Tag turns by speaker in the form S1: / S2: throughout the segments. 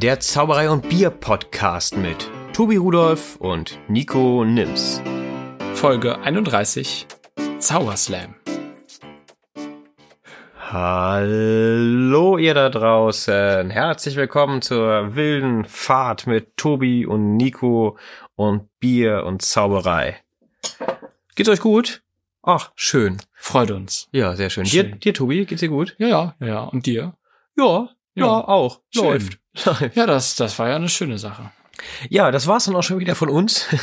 S1: der Zauberei und Bier Podcast mit Tobi Rudolph und Nico Nims.
S2: Folge 31 Zauberslam.
S1: Hallo ihr da draußen. Herzlich willkommen zur wilden Fahrt mit Tobi und Nico und Bier und Zauberei. Geht's euch gut? Ach, schön.
S2: Freut uns.
S1: Ja, sehr schön. Dir,
S2: Schön.
S1: dir Tobi, geht's dir gut?
S2: Ja, ja, ja, ja. Und dir?
S1: Ja, ja,
S2: Ja.
S1: auch.
S2: Schön.
S1: Läuft.
S2: Ja, das, das war ja eine schöne Sache.
S1: Ja, das war's dann auch schon wieder von uns.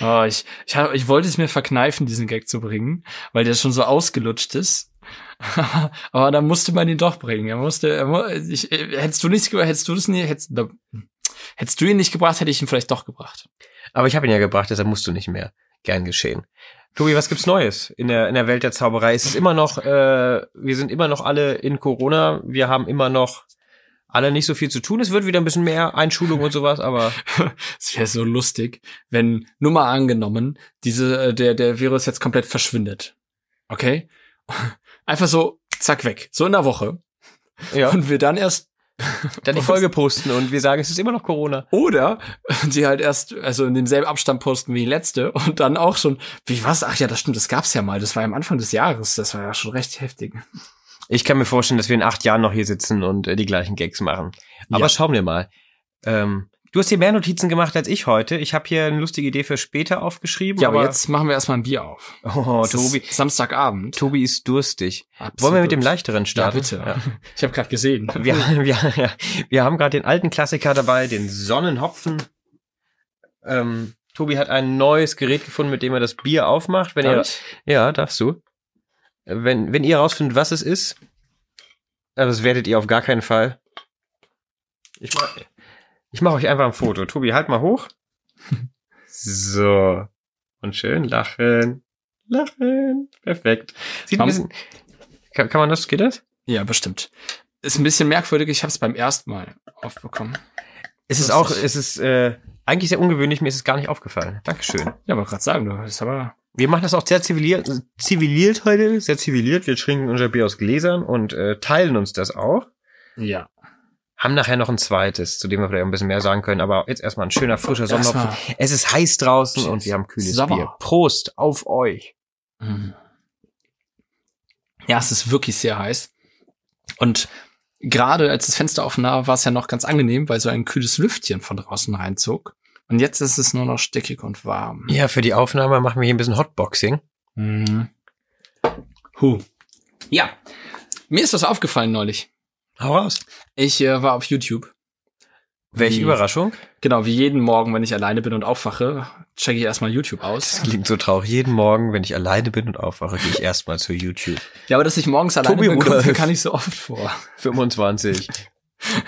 S2: Oh, ich, ich, hab, ich wollte es mir verkneifen, diesen Gag zu bringen, weil der schon so ausgelutscht ist. Aber dann musste man ihn doch bringen. Er musste, er, ich, hättest du nicht, hättest du das nie, hättest, hättest du ihn nicht gebracht, hätte ich ihn vielleicht doch gebracht.
S1: Aber ich habe ihn ja gebracht, deshalb musst du nicht mehr. Gern geschehen. Tobi, was gibt's Neues in der, in der Welt der Zauberei? Es ist immer noch, äh, wir sind immer noch alle in Corona. Wir haben immer noch alle nicht so viel zu tun. Es wird wieder ein bisschen mehr Einschulung und sowas, aber
S2: Es wäre so lustig, wenn, nur mal angenommen, diese, äh, der, der Virus jetzt komplett verschwindet. Okay? Einfach so, zack, weg. So in der Woche.
S1: ja,
S2: Und wir dann erst,
S1: dann die Folge posten und wir sagen, es ist immer noch Corona.
S2: oder die halt erst, also in demselben Abstand posten wie die letzte und dann auch schon, wie was? Ach ja, das stimmt, das gab's ja mal. Das war ja am Anfang des Jahres. Das war ja schon recht heftig.
S1: Ich kann mir vorstellen, dass wir in acht Jahren noch hier sitzen und äh, die gleichen Gags machen. Aber
S2: Ja.
S1: schauen wir mal. Ähm, du hast hier mehr Notizen gemacht als ich heute. Ich habe hier eine lustige Idee für später aufgeschrieben.
S2: Ja, aber jetzt machen wir erstmal ein Bier auf.
S1: Oh,
S2: Es
S1: Tobi.
S2: Samstagabend.
S1: Tobi ist durstig.
S2: Absolut.
S1: Wollen wir mit dem leichteren
S2: Ja,
S1: starten?
S2: bitte. Ich habe gerade gesehen.
S1: Wir, wir, ja, wir haben gerade den alten Klassiker dabei, den Sonnenhopfen. Ähm, Tobi hat ein neues Gerät gefunden, mit dem er das Bier aufmacht. Wenn ihr,
S2: Darf ich?
S1: ja, darfst du. Wenn, wenn ihr rausfindet, was es ist, aber das werdet ihr auf gar keinen Fall. Ich mach, ich mach euch einfach ein Foto. Tobi, halt mal hoch. So. Und schön lachen. Lachen. Perfekt. Sieht ein
S2: Komm.
S1: bisschen, kann, kann man das, geht das?
S2: Ja, bestimmt. Ist ein bisschen merkwürdig. Ich habe es beim ersten Mal aufbekommen.
S1: Es ist auch, es ist äh, eigentlich sehr ungewöhnlich, mir ist es gar nicht aufgefallen. Dankeschön.
S2: Ja, wollte gerade sagen, du ist aber
S1: Wir machen das auch sehr ziviliert, ziviliert heute, sehr ziviliert. Wir trinken unser Bier aus Gläsern und äh, teilen uns das auch.
S2: ja.
S1: Haben nachher noch ein zweites, zu dem wir vielleicht ein bisschen mehr sagen können, aber jetzt erstmal ein schöner, frischer Sonnenhopfen. Es ist heiß draußen
S2: Cheers.
S1: und wir haben kühles
S2: Sommer.
S1: Bier. Prost auf euch.
S2: Mhm. Ja, es ist wirklich sehr heiß. Und gerade als das Fenster offen war, war es ja noch ganz angenehm, weil so ein kühles Lüftchen von draußen reinzog. Und jetzt ist es nur noch stickig und warm.
S1: Ja, für die Aufnahme machen wir hier ein bisschen Hotboxing.
S2: Mhm. Huh. Ja. Mir ist was aufgefallen neulich.
S1: Hau raus.
S2: Ich äh, war auf YouTube.
S1: Welche
S2: Wie-
S1: Überraschung.
S2: Genau, wie jeden Morgen, wenn ich alleine bin und aufwache, checke ich erstmal YouTube aus.
S1: Das klingt so traurig. Jeden Morgen, wenn ich alleine bin und aufwache, gehe ich erstmal zu YouTube.
S2: Ja, aber dass ich morgens alleine
S1: Tobi
S2: bin, kommt
S1: Rudolph.
S2: mir gar nicht so oft vor.
S1: 25.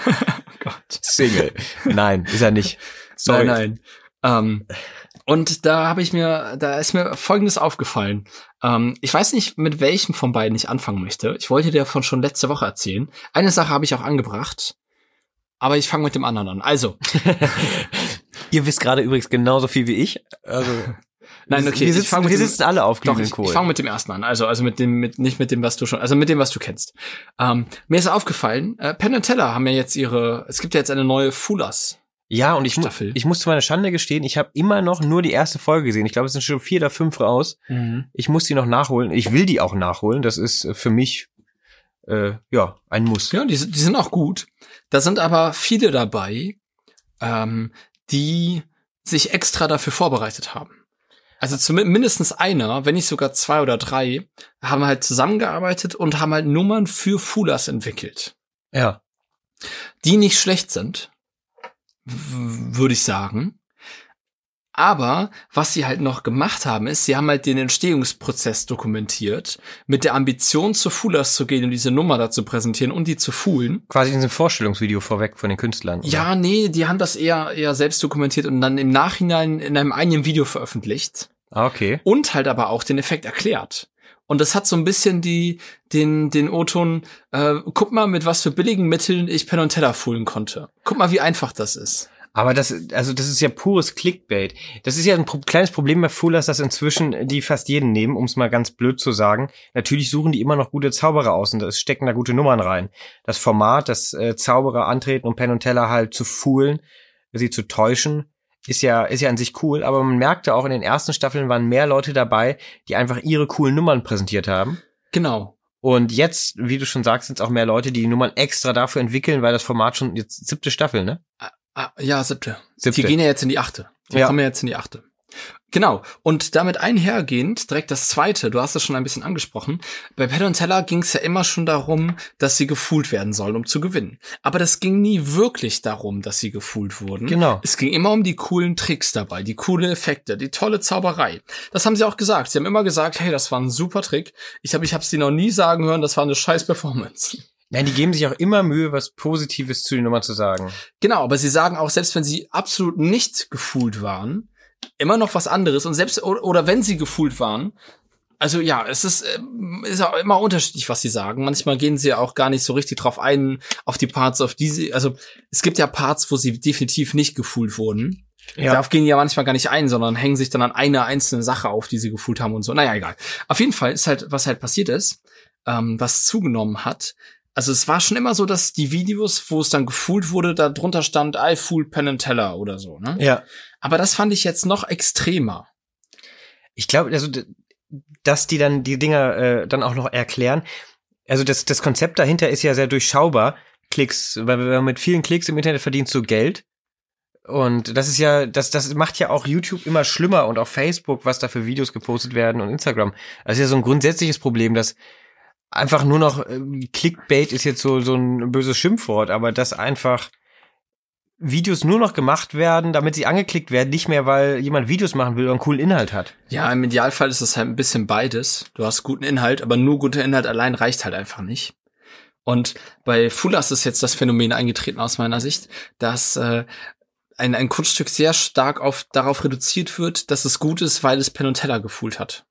S2: Oh Gott.
S1: Single. Nein, ist er nicht. Sorry.
S2: Nein, nein. Ähm, und da habe ich mir, da ist mir Folgendes aufgefallen. Ähm, ich weiß nicht, mit welchem von beiden ich anfangen möchte. Ich wollte dir davon schon letzte Woche erzählen. Eine Sache habe ich auch angebracht, aber ich fange mit dem anderen an. Also,
S1: Ihr wisst gerade übrigens genauso viel wie ich. Also,
S2: nein, okay,
S1: wir
S2: ich
S1: sitzen,
S2: fang mit
S1: wir
S2: dem-
S1: sitzen alle auf
S2: doch, ich,
S1: Kohl.
S2: ich fange mit dem ersten an. Also, also mit dem, mit, nicht mit dem, was du schon, also mit dem, was du kennst. Ähm, mir ist aufgefallen, äh, Penn Teller haben ja jetzt ihre, es gibt ja jetzt eine neue Fulas.
S1: Ja, und ich, mu
S2: Staffel.
S1: ich muss zu meiner Schande gestehen, ich habe immer noch nur die erste Folge gesehen. Ich glaube, es sind schon vier oder fünf raus. Ich muss die noch nachholen. Ich will die auch nachholen. Das ist äh, für mich äh, ja ein Muss.
S2: Ja, die, sind- die sind auch gut. Da sind aber viele dabei, ähm, die sich extra dafür vorbereitet haben. Also zumindest mindestens einer, wenn nicht sogar zwei oder drei, haben halt zusammengearbeitet und haben halt Nummern für Fulas entwickelt,
S1: Ja.
S2: die nicht schlecht sind, würde ich sagen. Aber was sie halt noch gemacht haben, ist, sie haben halt den Entstehungsprozess dokumentiert, mit der Ambition zu Fulas zu gehen und diese Nummer da zu präsentieren und die zu foolen.
S1: Quasi in diesem Vorstellungsvideo vorweg von den Künstlern. oder?
S2: Ja, nee, die haben das eher, eher selbst dokumentiert und dann im Nachhinein in einem eigenen Video veröffentlicht
S1: Ah, okay.
S2: und halt aber auch den Effekt erklärt. Und das hat so ein bisschen die, den, den O-Ton, äh, guck mal, mit was für billigen Mitteln ich Penn und Teller foolen konnte. Guck mal, wie einfach das ist.
S1: Aber das, also das ist ja pures Clickbait. Das ist ja ein pro kleines Problem bei Fullers, dass inzwischen die fast jeden nehmen, um es mal ganz blöd zu sagen. Natürlich suchen die immer noch gute Zauberer aus und es stecken da gute Nummern rein. Das Format, dass äh, Zauberer antreten, um Penn und Teller halt zu foolen, sie zu täuschen, ist ja, ist ja an sich cool. Aber man merkte auch in den ersten Staffeln waren mehr Leute dabei, die einfach ihre coolen Nummern präsentiert haben.
S2: Genau.
S1: Und jetzt, wie du schon sagst, sind es auch mehr Leute, die die Nummern extra dafür entwickeln, weil das Format schon jetzt siebte Staffel, ne?
S2: Ah, ja, siebte.
S1: Siebte.
S2: Die gehen ja jetzt in die achte. Die
S1: Ja.
S2: kommen ja jetzt in die achte. Genau. Und damit einhergehend direkt das zweite, du hast es schon ein bisschen angesprochen. Bei Penn und Teller ging es ja immer schon darum, dass sie gefühlt werden sollen, um zu gewinnen. Aber das ging nie wirklich darum, dass sie gefühlt wurden.
S1: Genau.
S2: Es ging immer um die coolen Tricks dabei, die coolen Effekte, die tolle Zauberei. Das haben sie auch gesagt. Sie haben immer gesagt, hey, das war ein super Trick. Ich habe ich hab's sie noch nie sagen hören, das war eine scheiß Performance.
S1: Nein, die geben sich auch immer Mühe, was Positives zu den Nummern zu sagen.
S2: Genau, aber sie sagen auch, selbst wenn sie absolut nicht gefühlt waren, immer noch was anderes. Und selbst, oder, wenn sie gefühlt waren, also ja, es ist, ähm, ist auch immer unterschiedlich, was sie sagen. Manchmal gehen sie auch gar nicht so richtig drauf ein, auf die Parts, auf die sie, also es gibt ja Parts, wo sie definitiv nicht gefühlt wurden.
S1: Ja.
S2: Darauf gehen die ja manchmal gar nicht ein, sondern hängen sich dann an eine einzelne Sache auf, die sie gefühlt haben und so. Naja, egal. Auf jeden Fall ist halt, was halt passiert ist, ähm, was zugenommen hat. Also es war schon immer so, dass die Videos, wo es dann gefühlt wurde, da drunter stand, I fool Penn and Teller oder so, ne?
S1: Ja.
S2: Aber das fand ich jetzt noch extremer.
S1: Ich glaube, also, dass die dann die Dinger äh, dann auch noch erklären. Also das, das Konzept dahinter ist ja sehr durchschaubar. Klicks, weil man mit vielen Klicks im Internet verdienst du Geld. Und das ist ja, das, das macht ja auch YouTube immer schlimmer und auch Facebook, was da für Videos gepostet werden und Instagram. Das ist ja so ein grundsätzliches Problem, dass einfach nur noch ähm, Clickbait ist jetzt so, so ein böses Schimpfwort, aber dass einfach Videos nur noch gemacht werden, damit sie angeklickt werden, nicht mehr, weil jemand Videos machen will oder einen coolen Inhalt hat.
S2: Ja, im Idealfall ist es halt ein bisschen beides. Du hast guten Inhalt, aber nur guter Inhalt allein reicht halt einfach nicht. Und bei Fullers ist jetzt das Phänomen eingetreten aus meiner Sicht, dass äh, ein, ein Kunststück sehr stark auf, darauf reduziert wird, dass es gut ist, weil es Penn und Teller gefühlt hat.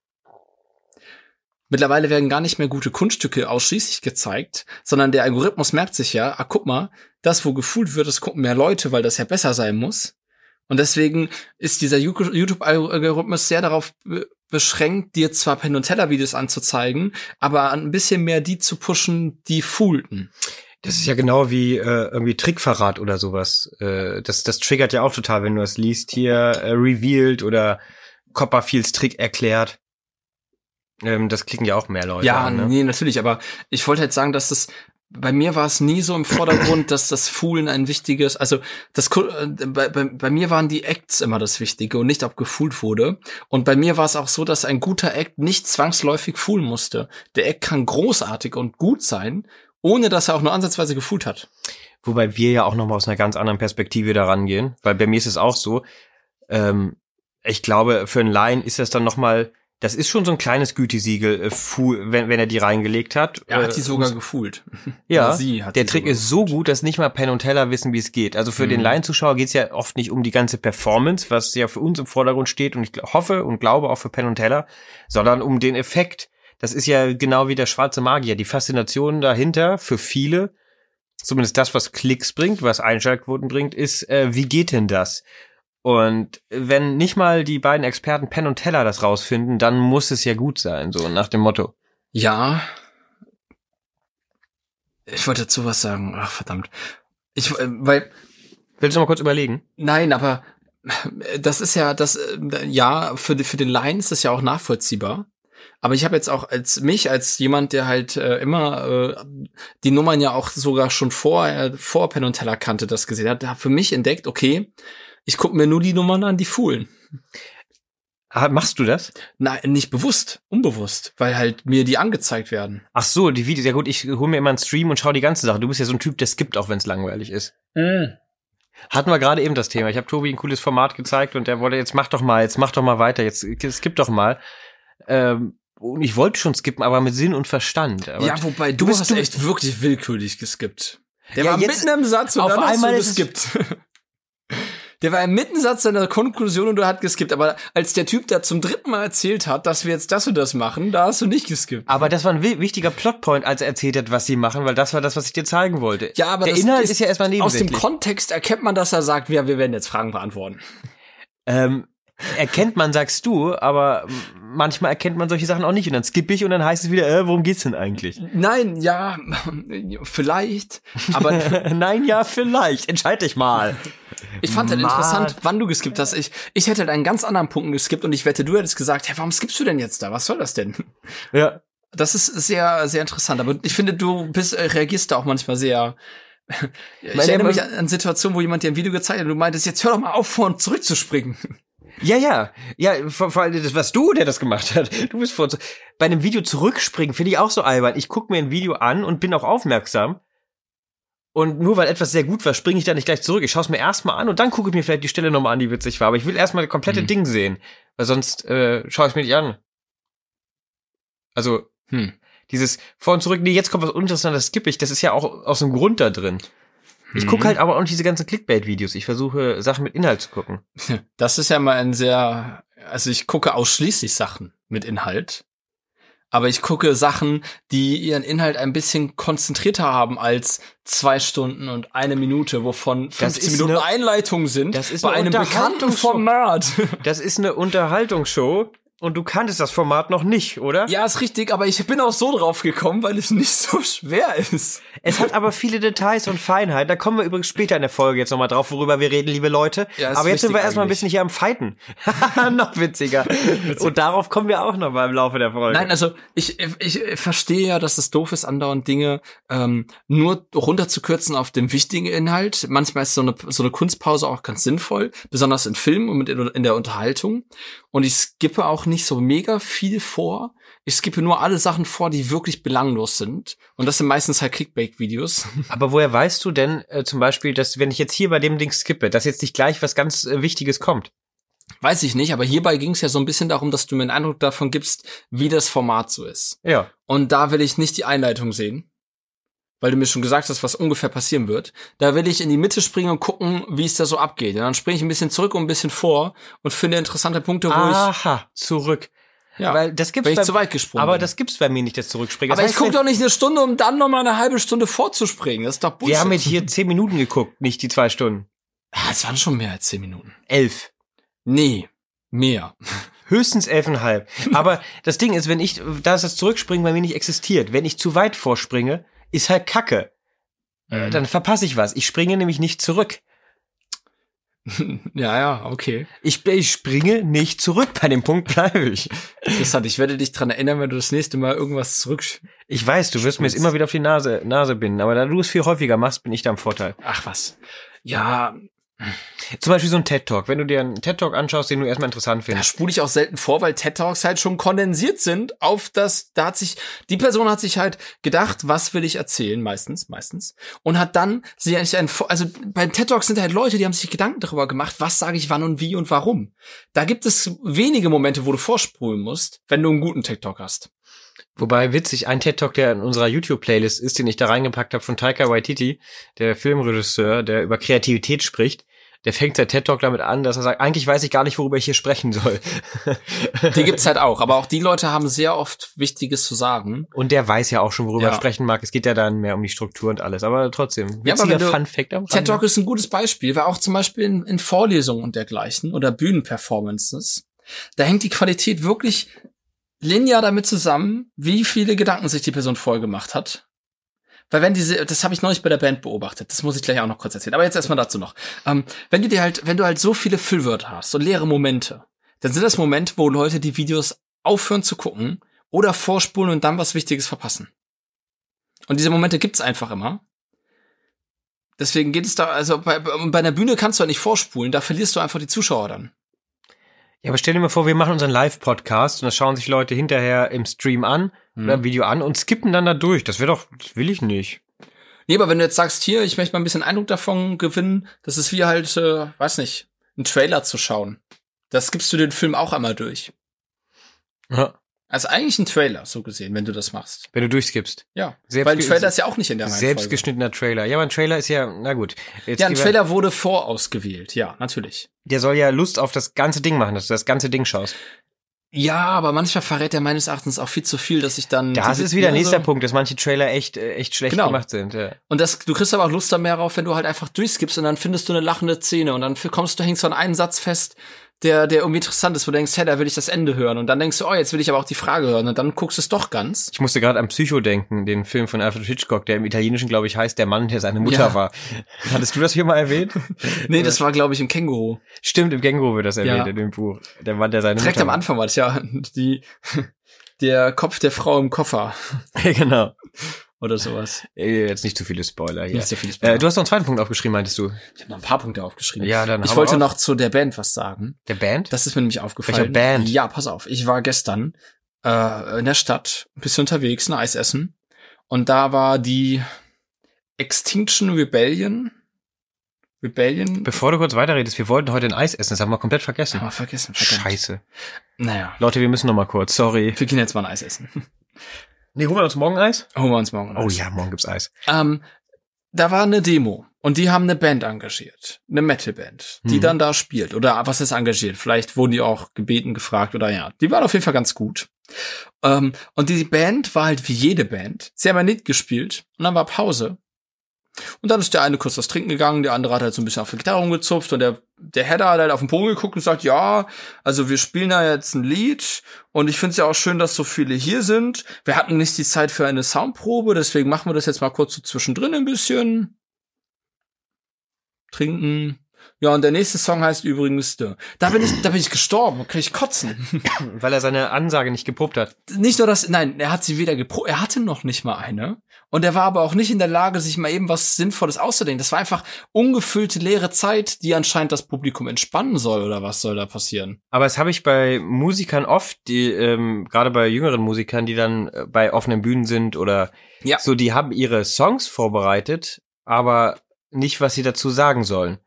S2: Mittlerweile werden gar nicht mehr gute Kunststücke ausschließlich gezeigt, sondern der Algorithmus merkt sich ja, ah, guck mal, das, wo gefühlt wird, das gucken mehr Leute, weil das ja besser sein muss. Und deswegen ist dieser YouTube-Algorithmus sehr darauf be beschränkt, dir zwar Penn und Teller-Videos anzuzeigen, aber ein bisschen mehr die zu pushen, die foolten.
S1: Das ist ja genau wie äh, irgendwie Trickverrat oder sowas. Äh, das, das triggert ja auch total, wenn du das liest. Hier äh, revealed oder Copperfields Trick erklärt. Ähm, das klicken ja auch mehr Leute
S2: Ja,
S1: an. Ne?
S2: nee, natürlich, aber ich wollte halt sagen, dass das bei mir war es nie so im Vordergrund, dass das Foolen ein wichtiges, also das äh, bei, bei, bei mir waren die Acts immer das Wichtige und nicht ob gefoolt wurde. Und bei mir war es auch so, dass ein guter Act nicht zwangsläufig foolen musste. Der Act kann großartig und gut sein, ohne dass er auch nur ansatzweise gefoolt hat.
S1: Wobei wir ja auch noch mal aus einer ganz anderen Perspektive da rangehen. Weil bei mir ist es auch so, ähm, ich glaube, für einen Laien ist das dann noch mal, das ist schon so ein kleines Gütesiegel, äh, wenn, wenn er die reingelegt hat.
S2: Er hat
S1: Äh,
S2: die sogar gefoolt.
S1: Ja,
S2: Oder sie hat
S1: der Trick ist so gut, dass nicht mal Penn und Teller wissen, wie es geht. Also für den
S2: Mhm.
S1: Laienzuschauer geht es ja oft nicht um die ganze Performance, was ja für uns im Vordergrund steht und ich hoffe und glaube auch für Penn und Teller, sondern um den Effekt. Das ist ja genau wie der schwarze Magier, die Faszination dahinter für viele, zumindest das, was Klicks bringt, was Einschaltquoten bringt, ist, äh, wie geht denn das? Und wenn nicht mal die beiden Experten Penn und Teller das rausfinden, dann muss es ja gut sein, so nach dem Motto.
S2: Ja. Ich wollte dazu was sagen. Ach, verdammt. Ich, äh, weil,
S1: Willst du mal kurz überlegen?
S2: nein, aber äh, das ist ja, das, äh, ja, für, für den Laien ist das ja auch nachvollziehbar. Aber ich habe jetzt auch als mich, als jemand, der halt äh, immer äh, die Nummern ja auch sogar schon vor, äh, vor Penn und Teller kannte, das gesehen hat, hat für mich entdeckt, okay, ich gucke mir nur die Nummern an, die foolen.
S1: Ah, Machst du das?
S2: Nein, nicht bewusst, unbewusst, weil halt mir die angezeigt werden.
S1: Ach so, die Videos. Ja gut, ich hole mir immer einen Stream und schaue die ganze Sache. Du bist ja so ein Typ, der skippt auch, wenn es langweilig ist. Hatten wir gerade eben das Thema. Ich habe Tobi ein cooles Format gezeigt und der wollte, jetzt mach doch mal, jetzt mach doch mal weiter, jetzt skip doch mal. Ähm, und ich wollte schon skippen, aber mit Sinn und Verstand. Aber
S2: ja, wobei du,
S1: du bist-
S2: hast
S1: du-
S2: echt wirklich willkürlich geskippt. Der
S1: Ja,
S2: war
S1: jetzt-
S2: mitten im Satz und
S1: auf
S2: dann hast
S1: einmal
S2: du
S1: ist es-
S2: geskippt. Der war im Mittensatz seiner Konklusion und du hast geskippt. Aber als der Typ da zum dritten Mal erzählt hat, dass wir jetzt das und das machen, da hast du nicht geskippt.
S1: Aber das war ein wi- wichtiger Plotpoint, als er erzählt hat, was sie machen, weil das war das, was ich dir zeigen wollte.
S2: Ja, aber
S1: der
S2: das
S1: Inhalt ist, ja erstmal
S2: Aus dem
S1: nebensächlich.
S2: Kontext erkennt man, dass er sagt, ja, wir werden jetzt Fragen beantworten.
S1: Ähm, erkennt man, sagst du, aber manchmal erkennt man solche Sachen auch nicht und dann skippe ich und dann heißt es wieder, äh, worum geht's denn eigentlich?
S2: Nein, ja, vielleicht. Aber
S1: Nein, ja, vielleicht. Entscheid dich mal.
S2: ich fand halt
S1: Mann.
S2: interessant, wann du geskippt hast. Ich, ich hätte halt einen ganz anderen Punkten geskippt und ich wette, du hättest gesagt, hey, warum skippst du denn jetzt da? Was soll das denn?
S1: Ja.
S2: Das ist sehr, sehr interessant. Aber ich finde, du bist, äh, reagierst da auch manchmal sehr. Ich
S1: Meine-
S2: erinnere mich an, an Situationen, wo jemand dir ein Video gezeigt hat und du meintest, jetzt hör doch mal auf, vor und zurückzuspringen.
S1: Ja, ja. Ja, vor, vor allem das was du, der das gemacht hat. Du bist vor bei einem Video zurückspringen, finde ich auch so albern. Ich gucke mir ein Video an und bin auch aufmerksam. Und nur weil etwas sehr gut war, springe ich da nicht gleich zurück. Ich schaue es mir erstmal an und dann gucke ich mir vielleicht die Stelle nochmal an, die witzig war. Aber ich will erstmal das komplette
S2: Hm.
S1: Ding sehen. Weil sonst äh, schaue ich mir nicht an. Also,
S2: Hm.
S1: dieses vor und zurück, nee, jetzt kommt was Uninteressantes, skippe ich. Das ist ja auch aus dem Grund da drin. Ich
S2: Mhm.
S1: gucke halt aber auch nicht diese ganzen Clickbait-Videos. Ich versuche, Sachen mit Inhalt zu gucken.
S2: Das ist ja mal ein sehr, also ich gucke ausschließlich Sachen mit Inhalt. Aber ich gucke Sachen, die ihren Inhalt ein bisschen konzentrierter haben als zwei Stunden und eine Minute, wovon 15
S1: ist
S2: Minuten
S1: eine-
S2: Einleitung sind.
S1: das ist
S2: bei
S1: eine
S2: einem bekannten. Format.
S1: Das ist eine Unterhaltungsshow und du kanntest das Format noch nicht, oder?
S2: ja, ist richtig, aber ich bin auch so drauf gekommen, weil es nicht so schwer ist.
S1: Es hat aber viele Details und Feinheiten. Da kommen wir übrigens später in der Folge jetzt nochmal drauf, worüber wir reden, liebe Leute.
S2: Ja, ist
S1: aber jetzt sind wir erstmal ein bisschen hier am Fighten. noch witziger. Und darauf kommen wir auch noch mal im Laufe der Folge.
S2: Nein, also ich, ich, verstehe ja, dass es doof ist, andauernd Dinge ähm, nur runterzukürzen auf den wichtigen Inhalt. Manchmal ist so eine, so eine Kunstpause auch ganz sinnvoll, besonders in Filmen und in der Unterhaltung. Und ich skippe auch nicht so mega viel vor. Ich skippe nur alle Sachen vor, die wirklich belanglos sind. Und das sind meistens halt Clickbait-Videos.
S1: aber woher weißt du denn äh, zum Beispiel, dass wenn ich jetzt hier bei dem Ding skippe, dass jetzt nicht gleich was ganz äh, Wichtiges kommt?
S2: Weiß ich nicht, aber hierbei ging es ja so ein bisschen darum, dass du mir einen Eindruck davon gibst, wie das Format so ist.
S1: Ja.
S2: Und da will ich nicht die Einleitung sehen, weil du mir schon gesagt hast, was ungefähr passieren wird. Da will ich in die Mitte springen und gucken, wie es da so abgeht. Und dann springe ich ein bisschen zurück und ein bisschen vor und finde interessante Punkte, wo
S1: Aha, zurück.
S2: ich, ja,
S1: Weil das gibt's
S2: wenn ich
S1: bei,
S2: zu weit gesprungen
S1: aber
S2: bin.
S1: das gibt's bei mir nicht, das Zurückspringen. Das
S2: aber ich gucke doch nicht eine Stunde, um dann noch mal eine halbe Stunde vorzuspringen. Das ist doch Bullshit.
S1: Wir haben jetzt hier zehn Minuten geguckt, nicht die zwei Stunden.
S2: Ah, Es waren schon mehr als zehn Minuten.
S1: Elf.
S2: Nee, mehr.
S1: Höchstens elfeinhalb. Aber das Ding ist, wenn ich, da das Zurückspringen bei mir nicht existiert, wenn ich zu weit vorspringe, ist halt Kacke. Äh, Dann verpasse ich was. Ich springe nämlich nicht zurück.
S2: ja, ja, okay.
S1: Ich, ich springe nicht zurück. Bei dem Punkt bleibe ich.
S2: Interessant. Ich werde dich dran erinnern, wenn du das nächste Mal irgendwas zurück.
S1: Ich weiß, du wirst mir jetzt immer wieder auf die Nase, Nase binden, aber da du es viel häufiger machst, bin ich da im Vorteil.
S2: Ach was. Ja,
S1: Zum Beispiel so ein TED-Talk. Wenn du dir einen TED-Talk anschaust, den du erstmal interessant
S2: Da
S1: findest.
S2: spule ich auch selten vor, weil TED Talks halt schon kondensiert sind auf das, da hat sich, die Person hat sich halt gedacht, was will ich erzählen, meistens, meistens, und hat dann sich eigentlich ein, also beim TED Talks sind halt Leute, die haben sich Gedanken darüber gemacht, was sage ich wann und wie und warum. Da gibt es wenige Momente, wo du vorspulen musst, wenn du einen guten TED Talk hast.
S1: Wobei witzig, ein TED-Talk, der in unserer YouTube-Playlist ist, den ich da reingepackt habe von Taika Waititi, der Filmregisseur, der über Kreativität spricht, der fängt sein TED-Talk damit an, dass er sagt, eigentlich weiß ich gar nicht, worüber ich hier sprechen soll.
S2: Die gibt's halt auch, aber auch die Leute haben sehr oft Wichtiges zu sagen.
S1: Und der weiß ja auch schon, worüber
S2: Ja.
S1: er sprechen mag. Es geht ja dann mehr um die Struktur und alles. Aber trotzdem,
S2: Ja, aber wenn du-
S1: Fun-Fact am
S2: TED. Talk ist ein gutes Beispiel, weil auch zum Beispiel in, in Vorlesungen und dergleichen oder Bühnenperformances, da hängt die Qualität wirklich linear damit zusammen, wie viele Gedanken sich die Person vorher hat. Weil wenn diese, das habe ich neulich bei der Band beobachtet, das muss ich gleich auch noch kurz erzählen, aber jetzt erstmal dazu noch. Ähm, wenn du dir halt, wenn du halt so viele Füllwörter hast und leere Momente, dann sind das Momente, wo Leute die Videos aufhören zu gucken oder vorspulen und dann was Wichtiges verpassen. Und diese Momente gibt's einfach immer. Deswegen geht es da, also bei, bei einer Bühne kannst du halt nicht vorspulen, da verlierst du einfach die Zuschauer dann.
S1: Ja, aber stell dir mal vor, wir machen unseren Live-Podcast und das schauen sich Leute hinterher im Stream an
S2: Hm.
S1: oder im Video an und skippen dann da durch. Das wäre doch, das will ich nicht.
S2: Nee, aber wenn du jetzt sagst, hier, ich möchte mal ein bisschen Eindruck davon gewinnen, das ist wie halt, äh, weiß nicht, einen Trailer zu schauen. Das gibst du den Film auch einmal durch.
S1: Ja.
S2: Also eigentlich ein Trailer, so gesehen, wenn du das machst.
S1: Wenn du durchskippst.
S2: Ja.
S1: Selbst
S2: Weil ein Trailer ist ja auch nicht in der Reihenfolge.
S1: Selbstgeschnittener Trailer. Ja, aber ein Trailer ist ja, na gut. Jetzt
S2: Ja, ein Trailer wurde vorausgewählt, ja, natürlich.
S1: Der soll ja Lust auf das ganze Ding machen, dass du das ganze Ding schaust.
S2: Ja, aber manchmal verrät er meines Erachtens auch viel zu viel, dass ich dann.
S1: Das ist wieder nächster
S2: so-
S1: Punkt, dass manche Trailer echt, äh, echt schlecht
S2: Genau.
S1: gemacht sind. Ja.
S2: Und das, du kriegst aber auch Lust da mehr drauf, wenn du halt einfach durchskippst und dann findest du eine lachende Szene und dann kommst du, hängst du an einen Satz fest, der, der irgendwie interessant ist, wo du denkst, hey, da will ich das Ende hören. Und dann denkst du, oh, jetzt will ich aber auch die Frage hören. Und dann guckst du es doch ganz.
S1: Ich musste gerade an Psycho denken, den Film von Alfred Hitchcock, der im Italienischen, glaube ich, heißt Der Mann, der seine Mutter
S2: Ja.
S1: war. Hattest du das hier mal erwähnt?
S2: Nee, das war, glaube ich, im Känguru.
S1: Stimmt, im Känguru wird das erwähnt
S2: Ja.
S1: in dem Buch. Der Mann, der seine
S2: Direkt
S1: Mutter
S2: am Anfang war das ja die, der Kopf der Frau im Koffer
S1: genau.
S2: Oder sowas.
S1: Jetzt nicht zu viele Spoiler hier.
S2: Nicht so viel
S1: Äh, du hast noch einen zweiten Punkt aufgeschrieben, meintest du?
S2: ich habe noch ein paar Punkte aufgeschrieben.
S1: Ja, dann
S2: ich wollte noch zu der Band was sagen.
S1: Der Band?
S2: Das ist mir nämlich aufgefallen.
S1: Welcher Band?
S2: Ja, pass auf. Ich war gestern äh, in der Stadt, ein bisschen unterwegs, ein Eis essen. Und da war die Extinction Rebellion. Rebellion.
S1: Bevor du kurz weiterredest, wir wollten heute ein Eis essen, das haben wir komplett vergessen.
S2: Ah, vergessen, verdammt.
S1: Scheiße.
S2: Naja,
S1: Leute, wir müssen noch mal kurz, sorry.
S2: wir gehen jetzt mal ein Eis essen.
S1: Nee, holen wir uns morgen Eis?
S2: Holen wir uns morgen
S1: Oh
S2: Eis.
S1: ja, morgen gibt's Eis.
S2: Ähm, da war eine Demo und die haben eine Band engagiert, eine Metalband, die
S1: Mhm.
S2: dann da spielt oder was ist engagiert? Vielleicht wurden die auch gebeten, gefragt oder ja. Die waren auf jeden Fall ganz gut. Ähm, und die Band war halt wie jede Band. Sie haben ein Lied gespielt und dann war Pause. Und dann ist der eine kurz was trinken gegangen, der andere hat halt so ein bisschen auf die Gitarre rumgezupft und der, der Header hat halt auf den Boden geguckt und sagt, ja, also wir spielen da jetzt ein Lied und ich finde es ja auch schön, dass so viele hier sind. Wir hatten nicht die Zeit für eine Soundprobe, deswegen machen wir das jetzt mal kurz so zwischendrin ein bisschen. Trinken. Ja, und der nächste Song heißt übrigens, da da bin ich, da bin ich gestorben, kann ich kotzen.
S1: Weil er seine Ansage nicht geprobt hat.
S2: nicht nur das, nein, er hat sie weder gepro, er hatte noch nicht mal eine. Und er war aber auch nicht in der Lage, sich mal eben was Sinnvolles auszudenken. Das war einfach ungefüllte leere Zeit, die anscheinend das Publikum entspannen soll, oder was soll da passieren?
S1: Aber das habe ich bei Musikern oft, die ähm, gerade bei jüngeren Musikern, die dann äh, bei offenen Bühnen sind oder
S2: Ja.
S1: so, die haben ihre Songs vorbereitet, aber nicht, was sie dazu sagen sollen.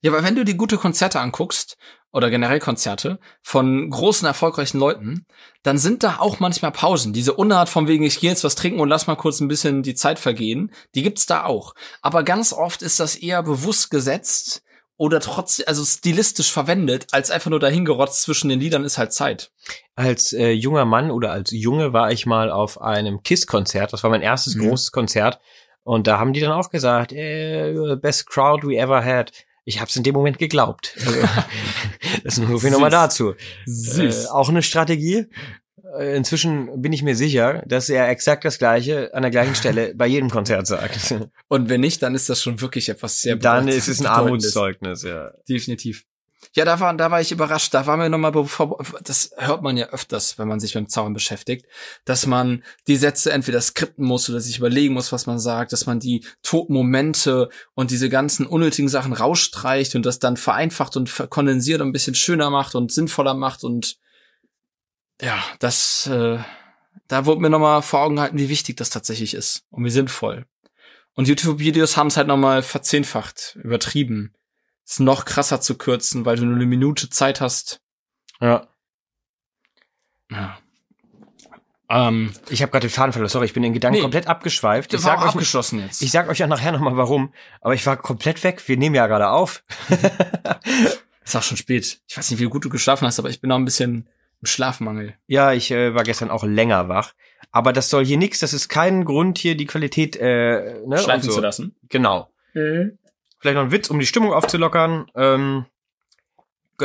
S2: Ja, aber wenn du die gute Konzerte anguckst, oder generell Konzerte von großen, erfolgreichen Leuten, dann sind da auch manchmal Pausen. Diese Unart von wegen, ich gehe jetzt was trinken und lass mal kurz ein bisschen die Zeit vergehen, die gibt's da auch. Aber ganz oft ist das eher bewusst gesetzt oder trotz, also stilistisch verwendet, als einfach nur dahingerotzt zwischen den Liedern ist halt Zeit.
S1: Als äh, junger Mann oder als Junge war ich mal auf einem KISS-Konzert. Das war mein erstes
S2: Mhm.
S1: großes Konzert. Und da haben die dann auch gesagt, the best crowd we ever had. Ich habe es in dem Moment geglaubt. Das nur viel nochmal dazu. Äh, auch eine Strategie. Äh, Inzwischen bin ich mir sicher, dass er exakt das Gleiche an der gleichen Stelle bei jedem Konzert sagt.
S2: Und wenn nicht, dann ist das schon wirklich etwas sehr
S1: Dann ist es ein. Armutszeugnis, ja.
S2: Definitiv. Ja, da war, da war ich überrascht. Da war mir nochmal bevor, das hört man ja öfters, wenn man sich mit dem Zaun beschäftigt, dass man die Sätze entweder skripten muss oder sich überlegen muss, was man sagt, dass man die toten Momente und diese ganzen unnötigen Sachen rausstreicht und das dann vereinfacht und kondensiert und ein bisschen schöner macht und sinnvoller macht und ja, das, äh, da wurde mir nochmal vor Augen gehalten, wie wichtig das tatsächlich ist und wie sinnvoll. Und YouTube-Videos haben es halt nochmal verzehnfacht, übertrieben es noch krasser zu kürzen, weil du nur eine Minute Zeit hast.
S1: ja.
S2: Ja. Ähm,
S1: Ich habe gerade den Faden verloren. Sorry, ich bin in Gedanken
S2: Nee.
S1: komplett abgeschweift. Ich sag,
S2: auch
S1: euch,
S2: abgeschlossen jetzt.
S1: ich sag euch ja nachher nochmal warum. Aber ich war komplett weg. Wir nehmen ja gerade auf.
S2: ist auch schon spät. Ich weiß nicht, wie gut du geschlafen hast, aber ich bin noch ein bisschen im Schlafmangel.
S1: ja, ich äh, war gestern auch länger wach. Aber das soll hier nichts. Das ist kein Grund, hier die Qualität äh, ne,
S2: Schleifen
S1: so.
S2: zu lassen.
S1: Genau. Vielleicht noch ein Witz, um die Stimmung aufzulockern. Ähm,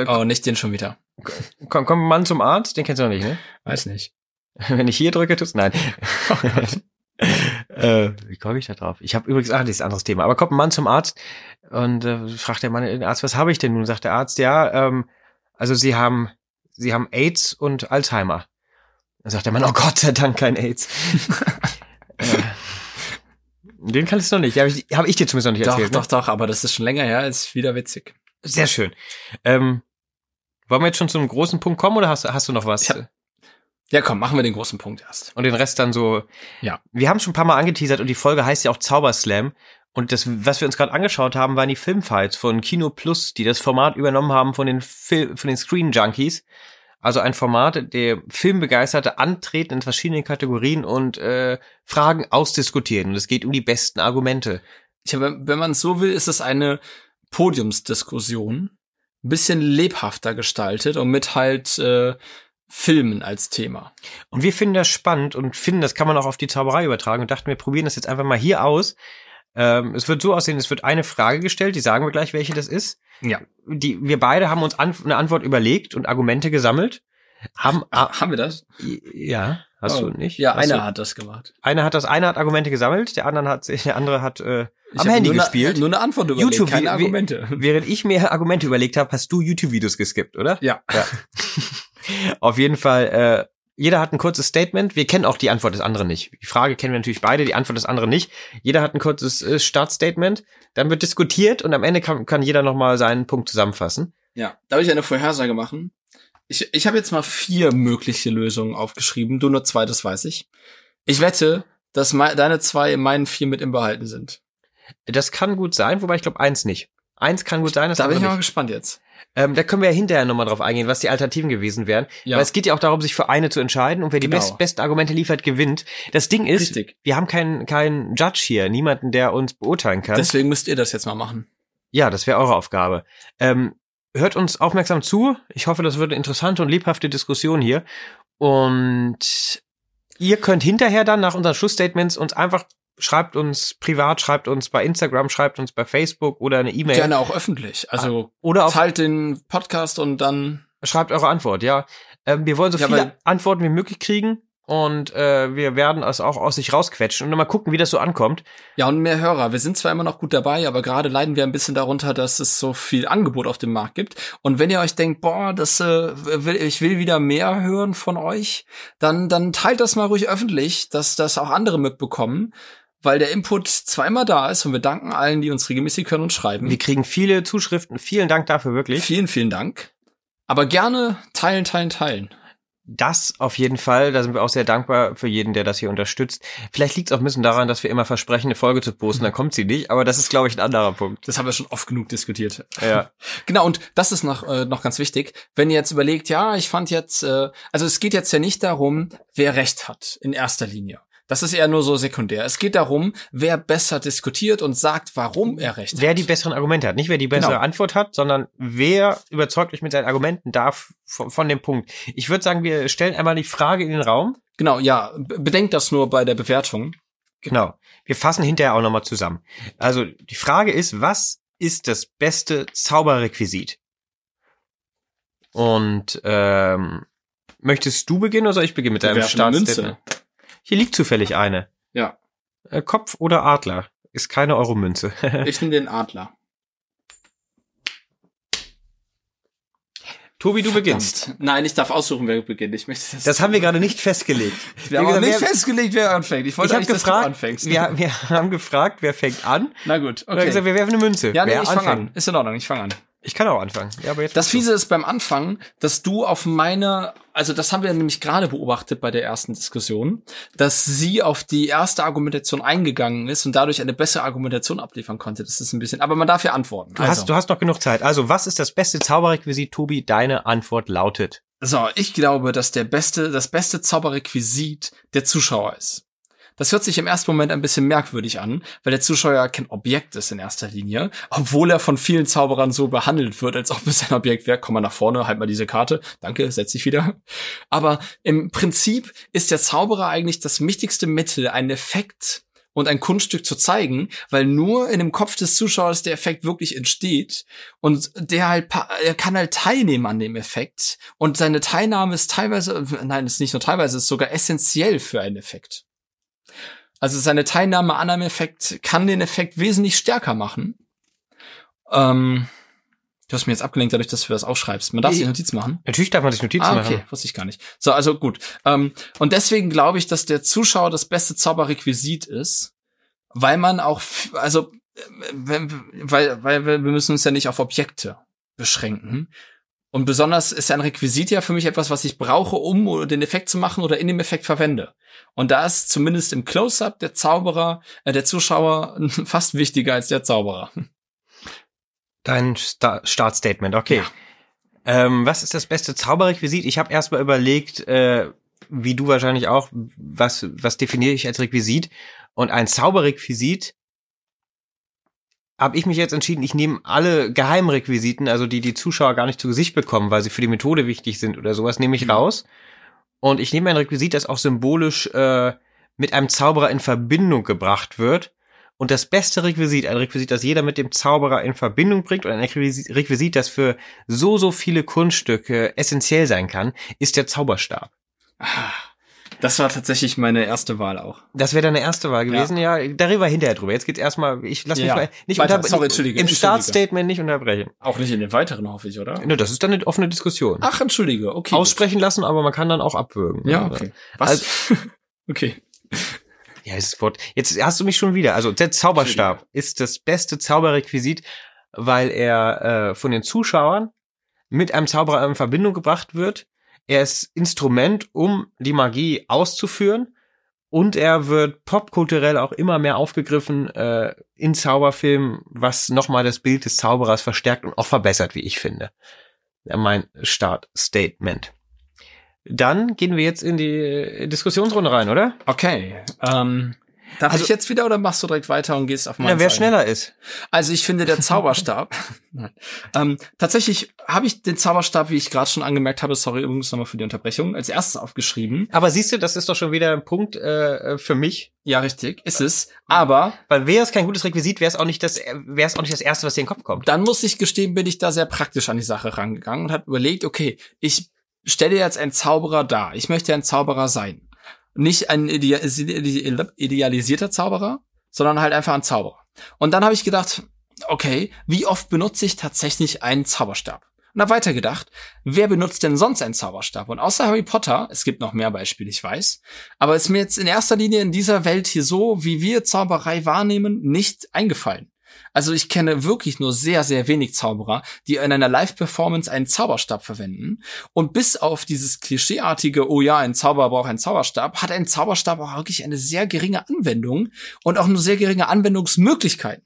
S2: Oh, nicht den schon wieder.
S1: komm, komm, Mann zum Arzt. Den kennst du noch nicht, ne?
S2: Weiß nicht.
S1: Wenn ich hier drücke, tut's nein. äh, wie komme ich da drauf? Ich habe übrigens, ah, das ist ein anderes Thema. Aber kommt ein Mann zum Arzt und äh, fragt der Mann den Arzt, was habe ich denn nun? Sagt der Arzt, ja, ähm, also Sie haben, Sie haben AIDS und Alzheimer. Dann sagt der Mann, oh Gott sei Dank kein AIDS. äh, den kannst du noch nicht. Habe ich, hab ich dir zumindest noch nicht
S2: Doch,
S1: erzählt.
S2: doch,
S1: Ne?
S2: doch, aber das ist schon länger her, ist wieder witzig.
S1: Sehr schön. Ähm, wollen wir jetzt schon zu einem großen Punkt kommen oder hast, hast du noch was?
S2: Ja. Ja, komm, machen wir den großen Punkt erst.
S1: Und den Rest dann so.
S2: Ja.
S1: Wir haben schon ein paar Mal angeteasert und die Folge heißt ja auch Zauberslam. Und das, was wir uns gerade angeschaut haben, waren die Filmfights von Kino Plus, die das Format übernommen haben von den Fil von den Screen Junkies. Also ein Format, der Filmbegeisterte antreten in verschiedenen Kategorien und äh, Fragen ausdiskutieren. Und es geht um die besten Argumente.
S2: Ich habe, wenn man es so will, ist es eine Podiumsdiskussion, ein bisschen lebhafter gestaltet und mit halt äh, Filmen als Thema.
S1: Und wir finden das spannend und finden, das kann man auch auf die Zauberei übertragen und dachten, wir probieren das jetzt einfach mal hier aus. Ähm, es wird so aussehen, es wird eine Frage gestellt, die sagen wir gleich, welche das ist.
S2: Ja.
S1: Die, wir beide haben uns an, eine Antwort überlegt und Argumente gesammelt. Haben,
S2: Ach, haben wir das?
S1: ja, hast
S2: Oh.
S1: du nicht?
S2: Ja,
S1: hast
S2: einer
S1: du,
S2: hat das gemacht.
S1: einer hat das, einer hat Argumente gesammelt, der andere hat, der andere hat äh,
S2: Ich
S1: am Handy
S2: nur
S1: gespielt.
S2: Eine, nur eine Antwort überlegt,
S1: YouTube,
S2: keine Argumente.
S1: Während ich mir Argumente überlegt habe, hast du YouTube-Videos geskippt, oder?
S2: Ja.
S1: Auf jeden Fall, äh, jeder hat ein kurzes Statement. Wir kennen auch die Antwort des anderen nicht. Die Frage kennen wir natürlich beide, die Antwort des anderen nicht. Jeder hat ein kurzes äh, Startstatement. Dann wird diskutiert und am Ende kann, kann jeder nochmal seinen Punkt zusammenfassen.
S2: Ja, darf ich eine Vorhersage machen? Ich, ich habe jetzt mal vier mögliche Lösungen aufgeschrieben. Du nur zwei, das weiß ich. Ich wette, dass deine zwei in meinen vier mit im Behalten sind.
S1: Das kann gut sein, wobei ich glaube eins nicht. Eins kann gut sein, das
S2: Da bin ich mal gespannt jetzt.
S1: Ähm, da können wir ja hinterher nochmal drauf eingehen, was die Alternativen gewesen wären.
S2: Ja.
S1: Weil es geht ja auch darum, sich für eine zu entscheiden und wer die
S2: Genau.
S1: best, besten Argumente liefert, gewinnt. Das Ding ist,
S2: Richtig.
S1: wir haben keinen keinen Judge hier, niemanden, der uns beurteilen kann.
S2: Deswegen müsst ihr das jetzt mal machen.
S1: Ja, das wäre eure Aufgabe. Ähm, hört uns aufmerksam zu. Ich hoffe, das wird eine interessante und lebhafte Diskussion hier. Und ihr könnt hinterher dann nach unseren Schlussstatements uns einfach schreibt uns privat, schreibt uns bei Instagram, schreibt uns bei Facebook oder eine E-Mail
S2: Gerne auch öffentlich. Also
S1: oder auf,
S2: teilt den Podcast und dann
S1: schreibt eure Antwort. Ja, ähm, wir wollen so
S2: Ja,
S1: viele Antworten wie möglich kriegen und äh, wir werden es auch aus sich rausquetschen und mal gucken, wie das so ankommt.
S2: Ja, und mehr Hörer. Wir sind zwar immer noch gut dabei, aber gerade leiden wir ein bisschen darunter, dass es so viel Angebot auf dem Markt gibt. Und wenn ihr euch denkt, boah, das äh, will, ich will wieder mehr hören von euch, dann dann teilt das mal ruhig öffentlich, dass das auch andere mitbekommen, weil der Input immer da ist und wir danken allen, die uns regelmäßig hören und schreiben.
S1: Wir kriegen viele Zuschriften. Vielen Dank dafür wirklich.
S2: Vielen, vielen Dank. Aber gerne teilen, teilen, teilen.
S1: Das auf jeden Fall. Da sind wir auch sehr dankbar für jeden, der das hier unterstützt. Vielleicht liegt es auch ein bisschen daran, dass wir immer versprechen, eine Folge zu posten, dann kommt sie nicht. Aber das ist, glaube ich, ein anderer Punkt.
S2: Das haben wir schon oft genug diskutiert.
S1: Ja.
S2: Genau, und das ist noch, äh, noch ganz wichtig. Wenn ihr jetzt überlegt, ja, ich fand jetzt, äh, also es geht jetzt ja nicht darum, wer Recht hat in erster Linie. Das ist eher nur so sekundär. Es geht darum, wer besser diskutiert und sagt, warum er Recht
S1: Wer
S2: hat.
S1: die besseren Argumente hat. Nicht wer die bessere
S2: Genau.
S1: Antwort hat, sondern wer überzeugt euch mit seinen Argumenten darf von, von dem Punkt. Ich würde sagen, wir stellen einmal die Frage in den Raum.
S2: Genau, ja, be- bedenkt das nur bei der Bewertung.
S1: Genau. Wir fassen hinterher auch nochmal zusammen. Also die Frage ist, was ist das beste Zauberrequisit? Und ähm, möchtest du beginnen oder soll ich beginnen mit deinem Startstatement? Hier liegt zufällig eine.
S2: Ja,
S1: Äh, Kopf oder Adler? Ist keine Euromünze.
S2: ich nehme den Adler.
S1: Tobi, du beginnst.
S2: Verdammt. Nein, ich darf aussuchen, wer beginnt. Ich möchte das.
S1: Das haben wir gerade nicht festgelegt.
S2: wir haben
S1: gesagt,
S2: nicht
S1: wer-
S2: festgelegt, wer anfängt. Ich wollte
S1: Ich
S2: eigentlich, dass du
S1: gefragt,
S2: anfängst.
S1: wir, wir haben gefragt, wer fängt an.
S2: Na gut,
S1: er hat gesagt,
S2: okay.
S1: wir werfen eine Münze.
S2: Ja, nee,
S1: wer
S2: ich fange an. Ist in Ordnung, ich fange an.
S1: Ich kann auch anfangen. Ja, aber jetzt
S2: Das
S1: machst du.
S2: Fiese ist beim Anfang, dass du auf meine, also das haben wir nämlich gerade beobachtet bei der ersten Diskussion, dass sie auf die erste Argumentation eingegangen ist und dadurch eine bessere Argumentation abliefern konnte. Das ist ein bisschen, aber man darf ja antworten.
S1: Du, hast, du hast noch genug Zeit. Also, was ist das beste Zauberrequisit, Tobi? Deine Antwort lautet.
S2: So, ich glaube, dass der beste, das beste Zauberrequisit der Zuschauer ist. Das hört sich im ersten Moment ein bisschen merkwürdig an, weil der Zuschauer kein Objekt ist in erster Linie, obwohl er von vielen Zauberern so behandelt wird, als ob es ein Objekt wäre. Komm mal nach vorne, halt mal diese Karte. Danke, setz dich wieder. Aber im Prinzip ist der Zauberer eigentlich das wichtigste Mittel, einen Effekt und ein Kunststück zu zeigen, weil nur in dem Kopf des Zuschauers der Effekt wirklich entsteht und der halt, er kann halt teilnehmen an dem Effekt und seine Teilnahme ist teilweise, nein, ist nicht nur teilweise, ist sogar essentiell für einen Effekt. Also seine Teilnahme an einem Effekt kann den Effekt wesentlich stärker machen. Ähm, du hast mir jetzt abgelenkt dadurch, dass du das aufschreibst. Man darf sich Notiz machen.
S1: Natürlich darf man sich Notizen
S2: Ah, okay,
S1: machen.
S2: wusste ich gar nicht. So, also gut. Ähm, und deswegen glaube ich, dass der Zuschauer das beste Zauberrequisit ist, weil man auch, also, äh, weil, weil wir wir müssen uns ja nicht auf Objekte beschränken. Und besonders ist ein Requisit ja für mich etwas, was ich brauche, um den Effekt zu machen oder in dem Effekt verwende. Und da ist zumindest im Close-up der Zauberer, äh, der Zuschauer fast wichtiger als der Zauberer.
S1: Dein Sta Startstatement, okay.
S2: Ja.
S1: Ähm, was ist das beste Zauberrequisit? Ich habe erstmal überlegt, äh, wie du wahrscheinlich auch, was, was definiere ich als Requisit? Und ein Zauberrequisit habe ich mich jetzt entschieden, ich nehme alle Geheimrequisiten, also die die Zuschauer gar nicht zu Gesicht bekommen, weil sie für die Methode wichtig sind oder sowas, nehme ich mhm. raus. Und ich nehme ein Requisit, das auch symbolisch äh, mit einem Zauberer in Verbindung gebracht wird. Und das beste Requisit, ein Requisit, das jeder mit dem Zauberer in Verbindung bringt und ein Requisit, das für so, so viele Kunststücke essentiell sein kann, ist der Zauberstab.
S2: Ah. Das war tatsächlich meine erste Wahl auch.
S1: Das wäre deine erste Wahl gewesen, ja. ja. Da reden wir hinterher drüber. Jetzt geht's erstmal, ich lass mich ja, mal nicht Weiter. unter, Sorry, Entschuldige, im Startstatement nicht unterbrechen.
S2: Auch nicht in den weiteren, hoffe ich, oder?
S1: Ne, das ist dann eine offene Diskussion.
S2: Ach, entschuldige, okay.
S1: Aussprechen gut. lassen, aber man kann dann auch abwürgen.
S2: Ja, okay. Was? Also, okay.
S1: Ja, das Wort. Jetzt hast du mich schon wieder. Also der Zauberstab ist das beste Zauberrequisit, weil er äh, von den Zuschauern mit einem Zauberer in Verbindung gebracht wird er ist Instrument, um die Magie auszuführen. Und er wird popkulturell auch immer mehr aufgegriffen äh, in Zauberfilmen, was nochmal das Bild des Zauberers verstärkt und auch verbessert, wie ich finde. Mein Startstatement. Dann gehen wir jetzt in die Diskussionsrunde rein, oder?
S2: Okay. Ähm, Darf also, ich jetzt wieder oder machst du direkt weiter und gehst auf
S1: meinen? Ja, wer schneller ist.
S2: Also ich finde der Zauberstab. Ähm, tatsächlich habe ich den Zauberstab, wie ich gerade schon angemerkt habe, sorry übrigens nochmal für die Unterbrechung, als erstes aufgeschrieben.
S1: Aber siehst du, das ist doch schon wieder ein Punkt äh, für mich.
S2: Ja, richtig, ist es. Aber
S1: weil wäre es kein gutes Requisit, wäre es auch nicht das, wäre es auch nicht das erste, was dir in den Kopf kommt.
S2: Dann muss ich gestehen, bin ich da sehr praktisch an die Sache rangegangen und habe überlegt, okay, ich stelle jetzt einen Zauberer dar. Ich möchte ein Zauberer sein nicht ein idealisierter Zauberer, sondern halt einfach ein Zauberer. Und dann habe ich gedacht, okay, wie oft benutze ich tatsächlich einen Zauberstab? Und habe weitergedacht, wer benutzt denn sonst einen Zauberstab? Und außer Harry Potter, es gibt noch mehr Beispiele, ich weiß, aber ist mir jetzt in erster Linie in dieser Welt hier so, wie wir Zauberei wahrnehmen, nicht eingefallen. Also ich kenne wirklich nur sehr, sehr wenig Zauberer, die in einer Live-Performance einen Zauberstab verwenden. Und bis auf dieses klischeeartige, oh ja, ein Zauberer braucht einen Zauberstab, hat ein Zauberstab auch wirklich eine sehr geringe Anwendung und auch nur sehr geringe Anwendungsmöglichkeiten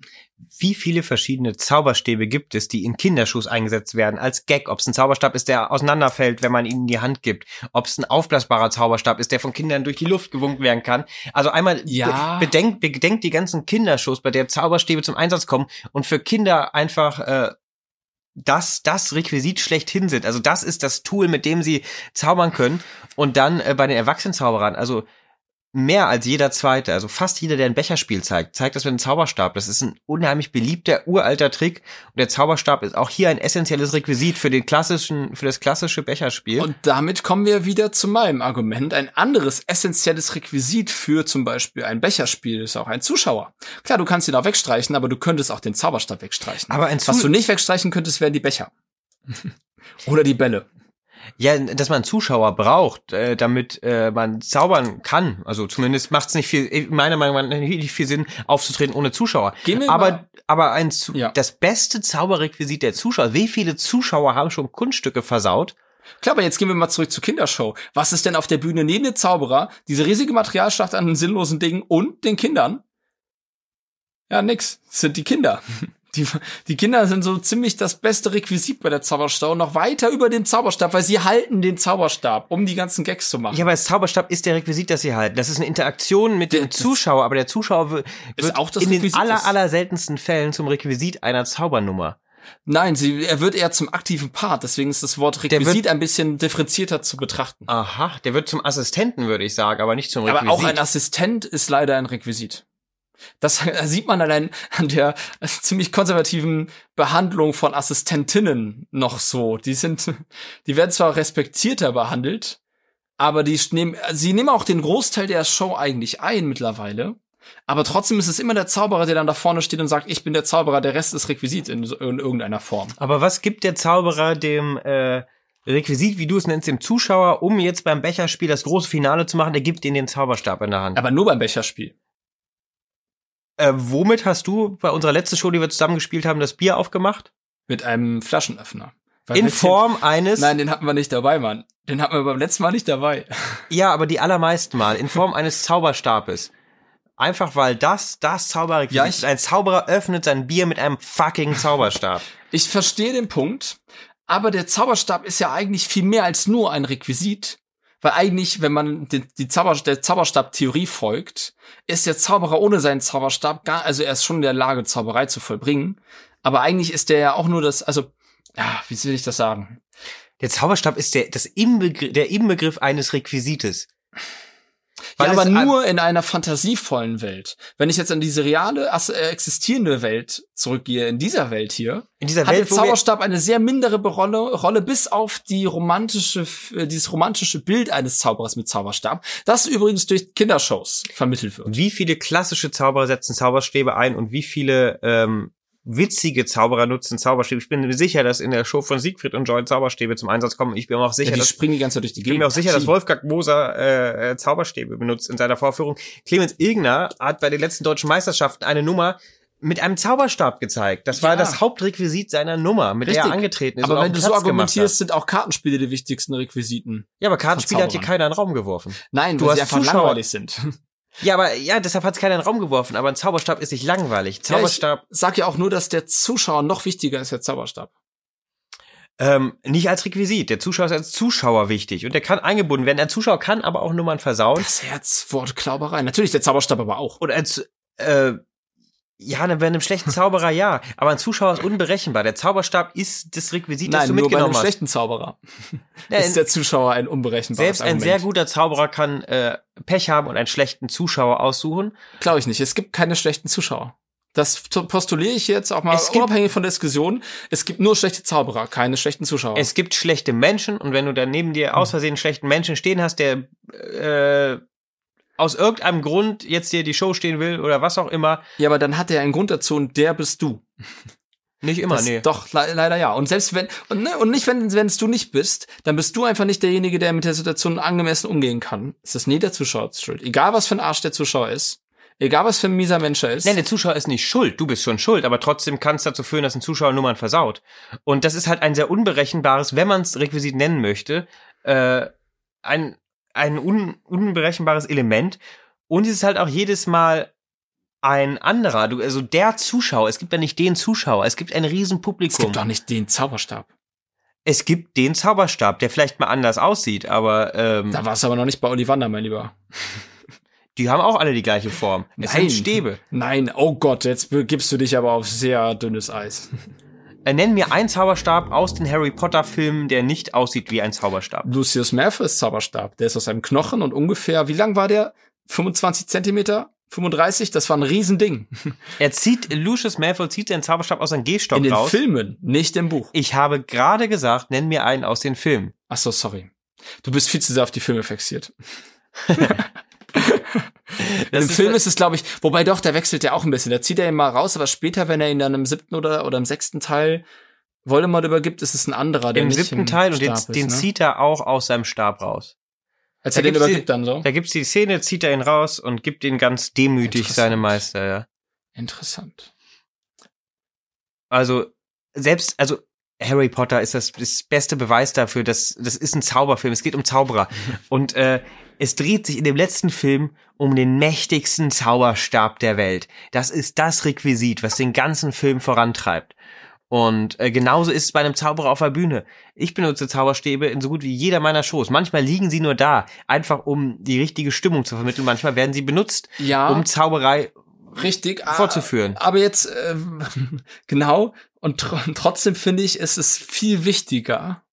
S1: wie viele verschiedene Zauberstäbe gibt es, die in Kinderschuss eingesetzt werden, als Gag. Ob es ein Zauberstab ist, der auseinanderfällt, wenn man ihn in die Hand gibt. Ob es ein aufblasbarer Zauberstab ist, der von Kindern durch die Luft gewunken werden kann. Also einmal ja. bedenkt, bedenkt die ganzen Kinderschuss, bei der Zauberstäbe zum Einsatz kommen und für Kinder einfach äh, das, das Requisit schlechthin sind. Also das ist das Tool, mit dem sie zaubern können. Und dann äh, bei den Erwachsenenzauberern, also mehr als jeder zweite, also fast jeder, der ein Becherspiel zeigt, zeigt das mit einem Zauberstab. Das ist ein unheimlich beliebter, uralter Trick. Und der Zauberstab ist auch hier ein essentielles Requisit für den klassischen, für das klassische Becherspiel.
S2: Und damit kommen wir wieder zu meinem Argument. Ein anderes essentielles Requisit für zum Beispiel ein Becherspiel ist auch ein Zuschauer. Klar, du kannst ihn auch wegstreichen, aber du könntest auch den Zauberstab wegstreichen.
S1: Aber
S2: ein Was du nicht wegstreichen könntest, wären die Becher. Oder die Bälle.
S1: Ja, dass man Zuschauer braucht, äh, damit äh, man zaubern kann. Also zumindest macht es nicht viel, meiner Meinung nach nicht viel Sinn, aufzutreten ohne Zuschauer. Aber mal. aber ein ja. das beste Zauberrequisit der Zuschauer. Wie viele Zuschauer haben schon Kunststücke versaut?
S2: Klar, aber jetzt gehen wir mal zurück zur Kindershow. Was ist denn auf der Bühne neben den Zauberer, diese riesige Materialschlacht an den sinnlosen Dingen und den Kindern? Ja, nix. Das sind die Kinder. Die, die Kinder sind so ziemlich das beste Requisit bei der Zauberstab und noch weiter über dem Zauberstab, weil sie halten den Zauberstab, um die ganzen Gags zu machen.
S1: Ja, aber das Zauberstab ist der Requisit, das sie halten. Das ist eine Interaktion mit dem Zuschauer, aber der Zuschauer wird, wird auch in Requisit den aller, aller seltensten Fällen zum Requisit einer Zaubernummer.
S2: Nein, sie, er wird eher zum aktiven Part, deswegen ist das Wort Requisit ein bisschen differenzierter zu betrachten.
S1: Aha, der wird zum Assistenten, würde ich sagen, aber nicht zum
S2: Requisit. Aber auch ein Assistent ist leider ein Requisit. Das sieht man allein an der ziemlich konservativen Behandlung von Assistentinnen noch so. Die sind, die werden zwar respektierter behandelt, aber die nehmen, sie nehmen auch den Großteil der Show eigentlich ein mittlerweile. Aber trotzdem ist es immer der Zauberer, der dann da vorne steht und sagt, ich bin der Zauberer, der Rest ist Requisit in, in irgendeiner Form.
S1: Aber was gibt der Zauberer dem äh, Requisit, wie du es nennst, dem Zuschauer, um jetzt beim Becherspiel das große Finale zu machen? Der gibt ihnen den Zauberstab in der Hand.
S2: Aber nur beim Becherspiel.
S1: Äh, womit hast du bei unserer letzten Show, die wir zusammen gespielt haben, das Bier aufgemacht?
S2: Mit einem Flaschenöffner.
S1: Weil in Form eines.
S2: Nein, den hatten wir nicht dabei, Mann. Den hatten wir beim letzten Mal nicht dabei.
S1: Ja, aber die allermeisten Mal. In Form eines Zauberstabes. Einfach weil das, das Zauberrequisit ja, ist. Ein Zauberer öffnet sein Bier mit einem fucking Zauberstab.
S2: Ich verstehe den Punkt, Aber der Zauberstab ist ja eigentlich viel mehr als nur ein Requisit. Weil eigentlich, wenn man die, die Zauber, der Zauberstab-Theorie folgt, ist der Zauberer ohne seinen Zauberstab gar, also er ist schon in der Lage, Zauberei zu vollbringen. Aber eigentlich ist der ja auch nur das, also, ja, wie soll ich das sagen?
S1: Der Zauberstab ist der, das Inbegriff, der Inbegriff eines Requisites.
S2: Weil ja, aber nur in einer fantasievollen Welt. Wenn ich jetzt an diese reale, äh, existierende Welt zurückgehe, in dieser Welt hier,
S1: in dieser
S2: hat
S1: Welt,
S2: der Zauberstab eine sehr mindere Rolle, Rolle bis auf die romantische, äh, dieses romantische Bild eines Zauberers mit Zauberstab, das übrigens durch Kindershows vermittelt wird.
S1: Wie viele klassische Zauberer setzen Zauberstäbe ein und wie viele ähm, witzige Zauberer nutzen Zauberstäbe. Ich bin mir sicher, dass in der Show von Siegfried und Joy Zauberstäbe zum Einsatz kommen. Ich bin mir auch sicher,
S2: ja, die
S1: dass,
S2: springen die ganze Zeit durch die Gegend.
S1: Ich bin mir auch sicher, dass Wolfgang Moser äh, äh, Zauberstäbe benutzt in seiner Vorführung. Clemens Irgendner hat bei den letzten deutschen Meisterschaften eine Nummer mit einem Zauberstab gezeigt. Das war das Hauptrequisit seiner Nummer, mit Richtig. der er angetreten ist.
S2: Aber wenn du so argumentierst, sind auch Kartenspiele die wichtigsten Requisiten.
S1: Ja, aber Kartenspiele hat hier keiner in den Raum geworfen.
S2: Nein, du hast einfach Zuschauer, langweilig sind.
S1: Ja, aber ja, deshalb hat es keiner in den Raum geworfen. Aber ein Zauberstab ist nicht langweilig. Zauberstab.
S2: Ja, ich sag ja auch nur, dass der Zuschauer noch wichtiger ist als der Zauberstab.
S1: Ähm, nicht als Requisit. Der Zuschauer ist als Zuschauer wichtig und der kann eingebunden werden. Ein Zuschauer kann aber auch Nummern versauen.
S2: Das Herzwortklauberei. Natürlich der Zauberstab aber auch.
S1: Und als äh, ja, bei einem schlechten Zauberer ja, aber ein Zuschauer ist unberechenbar. Der Zauberstab ist das Requisit,
S2: Nein,
S1: das du
S2: nur
S1: mitgenommen
S2: bei einem
S1: hast.
S2: schlechten Zauberer ja, ist der Zuschauer ein unberechenbares
S1: Selbst ein
S2: Argument.
S1: sehr guter Zauberer kann äh, Pech haben und einen schlechten Zuschauer aussuchen.
S2: Glaube ich nicht. Es gibt keine schlechten Zuschauer. Das postuliere ich jetzt auch mal
S1: gibt-
S2: unabhängig von der Diskussion. Es gibt nur schlechte Zauberer, keine schlechten Zuschauer.
S1: Es gibt schlechte Menschen und wenn du dann neben dir aus Versehen einen schlechten Menschen stehen hast, der äh, aus irgendeinem Grund jetzt dir die Show stehen will oder was auch immer,
S2: ja, aber dann hat er einen Grund dazu und der bist du.
S1: nicht immer,
S2: Das-
S1: nee.
S2: Doch, le leider ja. Und selbst wenn, und, ne, und nicht, wenn wenn es du nicht bist, dann bist du einfach nicht derjenige, der mit der Situation angemessen umgehen kann. Es ist nie der Zuschauer schuld. Egal was für ein Arsch der Zuschauer ist, egal was für ein mieser Mensch er ist.
S1: Nein, der Zuschauer ist nicht schuld. Du bist schon schuld, aber trotzdem kann es dazu führen, dass ein Zuschauer Nummern versaut. Und das ist halt ein sehr unberechenbares, wenn man es Requisit nennen möchte, äh, ein, ein un, unberechenbares Element. Und es ist halt auch jedes Mal ein anderer, du, also der Zuschauer. Es gibt ja nicht den Zuschauer, es gibt ein Riesenpublikum.
S2: es gibt doch nicht den Zauberstab.
S1: Es gibt den Zauberstab, der vielleicht mal anders aussieht, aber ähm,
S2: Da war es aber noch nicht bei Ollivander, mein Lieber.
S1: die haben auch alle die gleiche Form. Es
S2: Nein.
S1: sind Stäbe.
S2: Nein, oh Gott, jetzt begibst du dich aber auf sehr dünnes Eis.
S1: Äh, nenn mir einen Zauberstab aus den Harry Potter Filmen, der nicht aussieht wie ein Zauberstab.
S2: Lucius Malfoys Zauberstab, der ist aus einem Knochen und ungefähr, wie lang war der? 25 Zentimeter? 35? Das war ein Riesending.
S1: Er zieht, Lucius Malfoy zieht seinen Zauberstab aus seinem Gehstock
S2: In den
S1: raus.
S2: Filmen, nicht im Buch.
S1: Ich habe gerade gesagt, nenn mir einen aus den Filmen.
S2: Ach so, sorry. Du bist viel zu sehr auf die Filme fixiert. Im Film ist es, glaube ich, wobei doch, der wechselt ja auch ein bisschen. Da zieht er ihn mal raus, aber später, wenn er ihn dann im siebten oder, oder im sechsten Teil Voldemort übergibt, ist es ein anderer, der
S1: im siebten
S2: im
S1: Teil und den,
S2: ist,
S1: den
S2: ne?
S1: zieht er auch aus seinem Stab raus.
S2: Als
S1: da
S2: er den
S1: gibt's die-
S2: übergibt dann so.
S1: Da gibt's die Szene, zieht er ihn raus und gibt ihn ganz demütig seinem Meister, ja.
S2: Interessant.
S1: Also, selbst, also, Harry Potter ist das, das beste Beweis dafür, dass das ist ein Zauberfilm. Es geht um Zauberer. Und äh, es dreht sich in dem letzten Film um den mächtigsten Zauberstab der Welt. Das ist das Requisit, was den ganzen Film vorantreibt. Und äh, genauso ist es bei einem Zauberer auf der Bühne. Ich benutze Zauberstäbe in so gut wie jeder meiner Shows. Manchmal liegen sie nur da, einfach um die richtige Stimmung zu vermitteln. Manchmal werden sie benutzt,
S2: Ja,
S1: um Zauberei
S2: richtig. ah,
S1: fortzuführen.
S2: Aber jetzt, ähm, genau, und tr trotzdem finde ich, ist es viel wichtiger,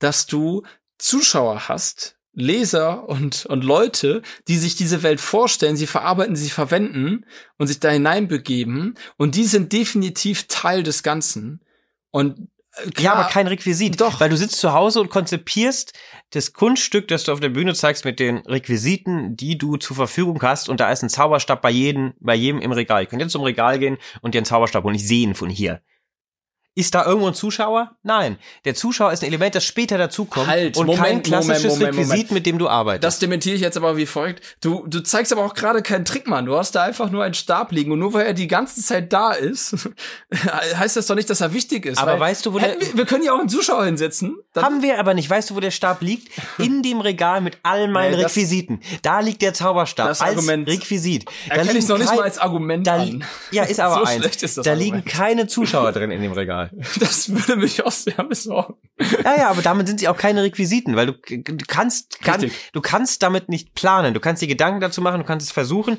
S2: dass du Zuschauer hast, Leser und, und Leute, die sich diese Welt vorstellen, sie verarbeiten, sie verwenden und sich da hineinbegeben. Und die sind definitiv Teil des Ganzen. Und äh,
S1: Ja,
S2: klar,
S1: aber kein Requisit.
S2: Doch.
S1: Weil du sitzt zu Hause und konzipierst das Kunststück, das du auf der Bühne zeigst, mit den Requisiten, die du zur Verfügung hast. Und da ist ein Zauberstab bei jedem, bei jedem im Regal. Ich könnte jetzt zum Regal gehen und dir einen Zauberstab holen. Ich sehe ihn von hier. Ist da irgendwo ein Zuschauer? Nein. Der Zuschauer ist ein Element, das später dazukommt
S2: Halt,
S1: und
S2: Moment,
S1: kein klassisches
S2: Moment, Moment,
S1: Requisit, mit dem du arbeitest.
S2: Das dementiere ich jetzt aber wie folgt. Du, du zeigst aber auch gerade keinen Trick, Mann. Du hast da einfach nur einen Stab liegen und nur weil er die ganze Zeit da ist, heißt das doch nicht, dass er wichtig ist.
S1: Aber weißt du, wo der-
S2: wir, wir können ja auch einen Zuschauer hinsetzen.
S1: Haben wir aber nicht. Weißt du, wo der Stab liegt? In dem Regal mit all meinen
S2: Nee,
S1: Requisiten. Da liegt der Zauberstab
S2: Das
S1: als
S2: Argument
S1: Requisit. Da
S2: erkenne ich noch nicht mal als Argument
S1: da,
S2: an.
S1: Ja, ist aber
S2: So
S1: eins.
S2: schlecht ist das
S1: da
S2: Argument.
S1: liegen keine Zuschauer drin in dem Regal. Mal.
S2: Das würde mich auch sehr besorgen.
S1: Ja, ja, aber damit sind sie auch keine Requisiten, weil du, du kannst, kann, du kannst damit nicht planen. Du kannst dir Gedanken dazu machen, du kannst es versuchen,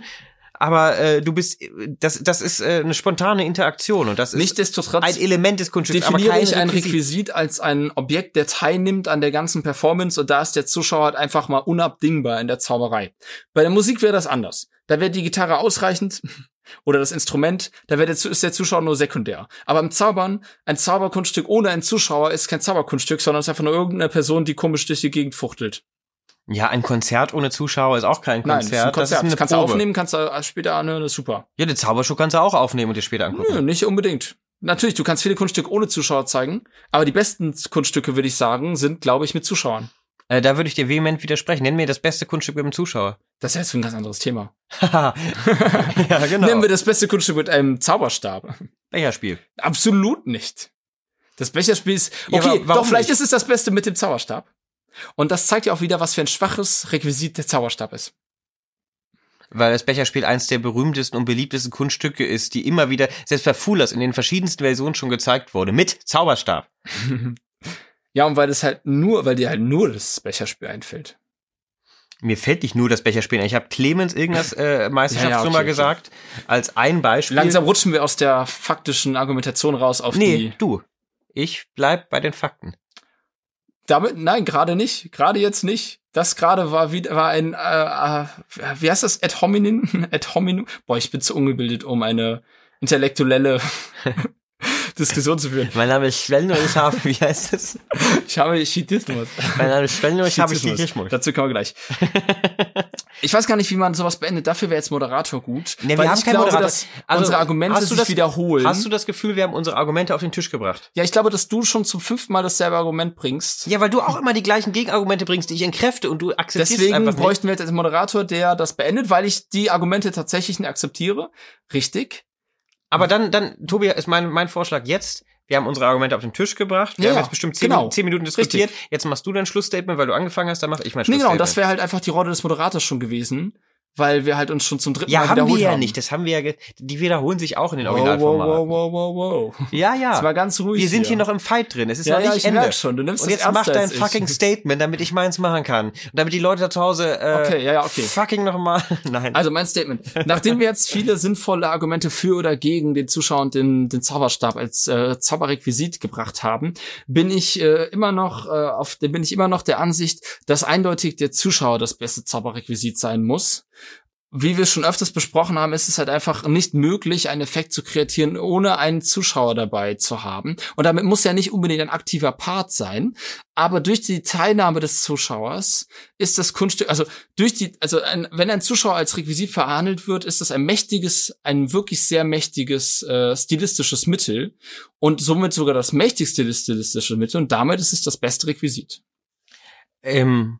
S1: aber äh, du bist, das, das ist äh, eine spontane Interaktion und das ist
S2: Nichtsdestotrotz
S1: ein Element des Kunststücks, aber
S2: definiere
S1: kein
S2: ich ein
S1: Requisit.
S2: Requisit als ein Objekt, der teilnimmt an der ganzen Performance und da ist der Zuschauer halt einfach mal unabdingbar in der Zauberei. Bei der Musik wäre das anders. Da wäre die Gitarre ausreichend oder das Instrument, da der, ist der Zuschauer nur sekundär. Aber im Zaubern, ein Zauberkunststück ohne einen Zuschauer ist kein Zauberkunststück, sondern es ist einfach nur irgendeine Person, die komisch durch die Gegend fuchtelt.
S1: Ja, ein Konzert ohne Zuschauer ist auch kein
S2: Nein, das ist ein
S1: Konzert.
S2: Konzert. Das kannst du aufnehmen, kannst du später anhören, das ist super.
S1: Ja, den Zaubershow kannst du auch aufnehmen und dir später angucken.
S2: Nö, nicht unbedingt. Natürlich, du kannst viele Kunststücke ohne Zuschauer zeigen, aber die besten Kunststücke, würde ich sagen, sind, glaube ich, mit Zuschauern.
S1: Äh, da würde ich dir vehement widersprechen. Nenn mir das beste Kunststück mit dem Zuschauer.
S2: Das ist jetzt ein ganz anderes Thema.
S1: ja, genau.
S2: Nehmen wir das beste Kunststück mit einem Zauberstab.
S1: Becherspiel.
S2: Absolut nicht. Das Becherspiel ist,
S1: Ja,
S2: okay,
S1: aber warum
S2: doch, vielleicht
S1: nicht?
S2: ist es das Beste mit dem Zauberstab. Und das zeigt ja auch wieder, was für ein schwaches Requisit der Zauberstab ist.
S1: Weil das Becherspiel eins der berühmtesten und beliebtesten Kunststücke ist, die immer wieder, selbst bei Fullers in den verschiedensten Versionen schon gezeigt wurde, mit Zauberstab.
S2: Ja, und weil es halt nur, weil dir halt nur das Becherspiel einfällt.
S1: Mir fällt nicht nur das Becherspiel ein. Ich habe Clemens irgendwas äh, Meisterschaftsnummer
S2: Ja, ja, okay,
S1: gesagt, als ein Beispiel.
S2: Langsam rutschen wir aus der faktischen Argumentation raus auf
S1: Nee,
S2: die.
S1: du. Ich bleib bei den Fakten.
S2: Damit, nein, gerade nicht. Gerade jetzt nicht. Das gerade war wieder, war ein, äh, äh, wie heißt das? Ad hominem? Ad hominem? Boah, ich bin zu ungebildet, um eine intellektuelle Diskussion zu führen.
S1: Mein Name ist Sven und ich habe, wie heißt es?
S2: Ich habe Chitismus.
S1: Mein Name ist Sven und ich habe.
S2: Chitismus. Dazu kommen wir gleich. Ich weiß gar nicht, wie man sowas beendet. Dafür wäre jetzt Moderator gut.
S1: Nee, wir haben
S2: ich
S1: keinen Moderator.
S2: dass
S1: Also,
S2: unsere Argumente sich
S1: das-
S2: wiederholen.
S1: Hast du das Gefühl, wir haben unsere Argumente auf den Tisch gebracht?
S2: ja, ich glaube, dass du schon zum fünften Mal dasselbe Argument bringst.
S1: Ja, weil du auch immer die gleichen Gegenargumente bringst, die ich entkräfte und du akzeptierst es
S2: Deswegen
S1: einfach
S2: bräuchten wir jetzt einen Moderator, der das beendet, weil ich die Argumente tatsächlich nicht akzeptiere. Richtig.
S1: Aber dann, dann, Tobi, ist mein, mein Vorschlag jetzt. Wir haben unsere Argumente auf den Tisch gebracht. Wir
S2: Ja,
S1: haben jetzt bestimmt zehn,
S2: genau.
S1: Minuten, zehn Minuten diskutiert. Jetzt machst du dein Schlussstatement, weil du angefangen hast, dann mache ich mein
S2: Nee,
S1: Schlussstatement.
S2: genau, und das wäre halt einfach die Rolle des Moderators schon gewesen, weil wir halt uns schon zum dritten
S1: ja,
S2: Mal
S1: haben
S2: wiederholt
S1: wir ja
S2: haben.
S1: nicht. Das haben wir ja, die wiederholen sich auch in den
S2: Wow, wow,
S1: Originalformaten.
S2: wow, wow, wow, wow.
S1: Ja, ja.
S2: Es war ganz ruhig.
S1: wir sind hier noch im Fight drin. Es ist
S2: Ja,
S1: noch
S2: ja,
S1: nicht
S2: ich
S1: Ende.
S2: schon. Du nimmst
S1: und jetzt mach dein
S2: ich.
S1: fucking Statement, damit ich meins machen kann. Und damit die Leute da zu Hause äh,
S2: Okay, ja, ja, okay.
S1: fucking nochmal. Nein.
S2: Also mein Statement. Nachdem wir jetzt viele sinnvolle Argumente für oder gegen den Zuschauer und den, den Zauberstab als äh, Zauberrequisit gebracht haben, bin ich äh, immer noch äh, auf, bin ich immer noch der Ansicht, dass eindeutig der Zuschauer das beste Zauberrequisit sein muss. Wie wir schon öfters besprochen haben, ist es halt einfach nicht möglich, einen Effekt zu kreatieren, ohne einen Zuschauer dabei zu haben. Und damit muss ja nicht unbedingt ein aktiver Part sein. Aber durch die Teilnahme des Zuschauers ist das Kunststück, also durch die, also ein, wenn ein Zuschauer als Requisit verhandelt wird, ist das ein mächtiges, ein wirklich sehr mächtiges äh, stilistisches Mittel und somit sogar das mächtigste stilistische Mittel und damit ist es das beste Requisit.
S1: Ähm,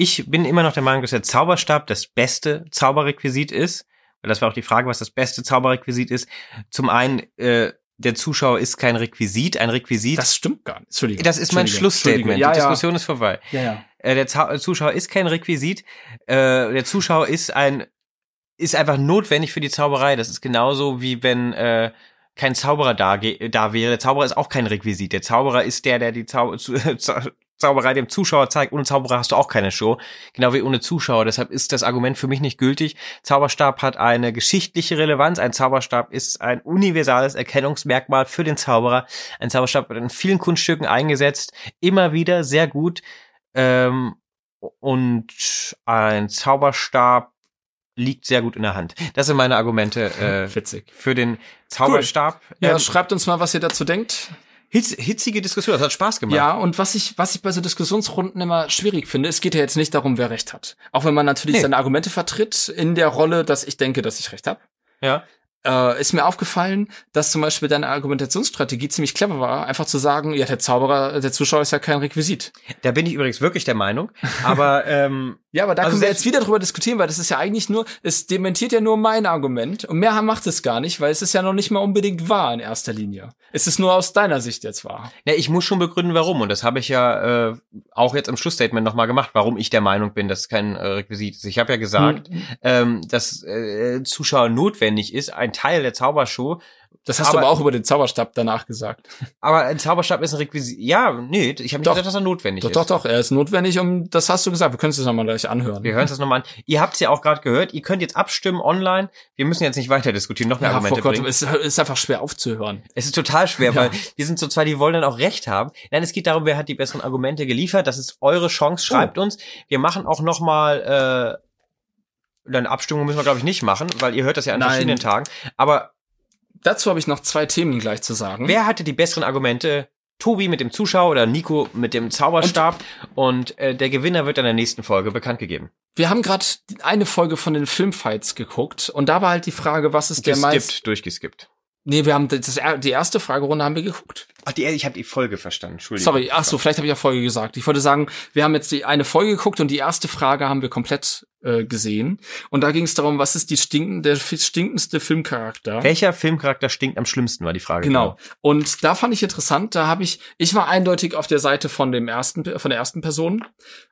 S1: ich bin immer noch der Meinung, dass der Zauberstab das beste Zauberrequisit ist. Weil das war auch die Frage, was das beste Zauberrequisit ist. Zum einen, äh, der Zuschauer ist kein Requisit. Ein Requisit, das,
S2: Das stimmt gar nicht. Entschuldigung.
S1: ist mein Schlussstatement.
S2: Ja,
S1: die
S2: ja.
S1: Diskussion ist vorbei.
S2: Ja, ja.
S1: Äh, der Zau Zuschauer ist kein Requisit. Äh, der Zuschauer ist ein, ist einfach notwendig für die Zauberei. Das ist genauso wie wenn äh, kein Zauberer da, da wäre. Der Zauberer ist auch kein Requisit. Der Zauberer ist der, der die Zau Zauberei dem Zuschauer zeigt. Ohne Zauberer hast du auch keine Show. Genau wie ohne Zuschauer. Deshalb ist das Argument für mich nicht gültig. Zauberstab hat eine geschichtliche Relevanz. Ein Zauberstab ist ein universales Erkennungsmerkmal für den Zauberer. Ein Zauberstab wird in vielen Kunststücken eingesetzt. Immer wieder sehr gut. Ähm, und ein Zauberstab liegt sehr gut in der Hand. Das sind meine Argumente äh,
S2: Witzig.
S1: für den Zauberstab.
S2: Ja,
S1: Ähm,
S2: schreibt uns mal, was ihr dazu denkt.
S1: Hitz, hitzige Diskussion, das hat Spaß gemacht.
S2: Ja, und was ich, was ich bei so Diskussionsrunden immer schwierig finde, es geht ja jetzt nicht darum, wer recht hat. Auch wenn man natürlich
S1: Nee.
S2: seine Argumente vertritt in der Rolle, dass ich denke, dass ich recht habe.
S1: ja.
S2: Äh, ist mir aufgefallen, dass zum Beispiel deine Argumentationsstrategie ziemlich clever war, einfach zu sagen, ja, der Zauberer, der Zuschauer ist ja kein Requisit.
S1: Da bin ich übrigens wirklich der Meinung. Aber ähm,
S2: Ja, aber da
S1: Also
S2: können wir jetzt wieder drüber diskutieren, weil das ist ja eigentlich nur, es dementiert ja nur mein Argument und mehr macht es gar nicht, weil es ist ja noch nicht mal unbedingt wahr in erster Linie. Es ist nur aus deiner Sicht jetzt wahr.
S1: ja, ich muss schon begründen, warum. Und das habe ich ja äh, auch jetzt im Schlussstatement nochmal gemacht, warum ich der Meinung bin, dass es kein äh, Requisit ist. Ich habe ja gesagt,
S2: Hm.
S1: ähm, dass äh, Zuschauer notwendig ist, ein Teil der Zaubershow.
S2: Das hast aber, du aber auch über den Zauberstab danach gesagt.
S1: Aber ein Zauberstab ist ein Requisit. Ja, nee, ich habe nicht gesagt, dass er notwendig
S2: doch,
S1: ist.
S2: Doch, doch, er ist notwendig, um das hast du gesagt. Wir können es uns nochmal gleich anhören.
S1: Wir hören es nochmal an. Ihr habt es ja auch gerade gehört. Ihr könnt jetzt abstimmen online. Wir müssen jetzt nicht weiter diskutieren, noch mehr ja, Argumente
S2: Gott, bringen. Es ist einfach schwer aufzuhören.
S1: Es ist total schwer, ja. weil wir sind so zwei, die wollen dann auch recht haben. Nein, es geht darum, wer hat die besseren Argumente geliefert. Das ist eure Chance. Schreibt oh. uns. Wir machen auch nochmal äh, eine Abstimmung müssen wir, glaube ich, nicht machen, weil ihr hört das ja an Nein. verschiedenen Tagen. Aber
S2: dazu habe ich noch zwei Themen gleich zu sagen.
S1: Wer hatte die besseren Argumente? Tobi mit dem Zuschauer oder Nico mit dem Zauberstab und, und äh, der Gewinner wird in der nächsten Folge bekannt gegeben.
S2: Wir haben gerade eine Folge von den Filmfights geguckt und da war halt die Frage, was ist
S1: Geskippt,
S2: der meist
S1: durchgeskippt.
S2: Nee, wir haben das, die erste Fragerunde haben wir geguckt.
S1: Ach, die, ich habe die Folge verstanden. Entschuldigung.
S2: Sorry, ach so, vielleicht habe ich ja Folge gesagt. Ich wollte sagen, wir haben jetzt die eine Folge geguckt und die erste Frage haben wir komplett äh, gesehen. Und da ging es darum, was ist die stinken, der stinkendste Filmcharakter?
S1: Welcher Filmcharakter stinkt am schlimmsten, war die Frage.
S2: Genau. Und da fand ich interessant, da habe ich, ich war eindeutig auf der Seite von dem ersten, von der ersten Person.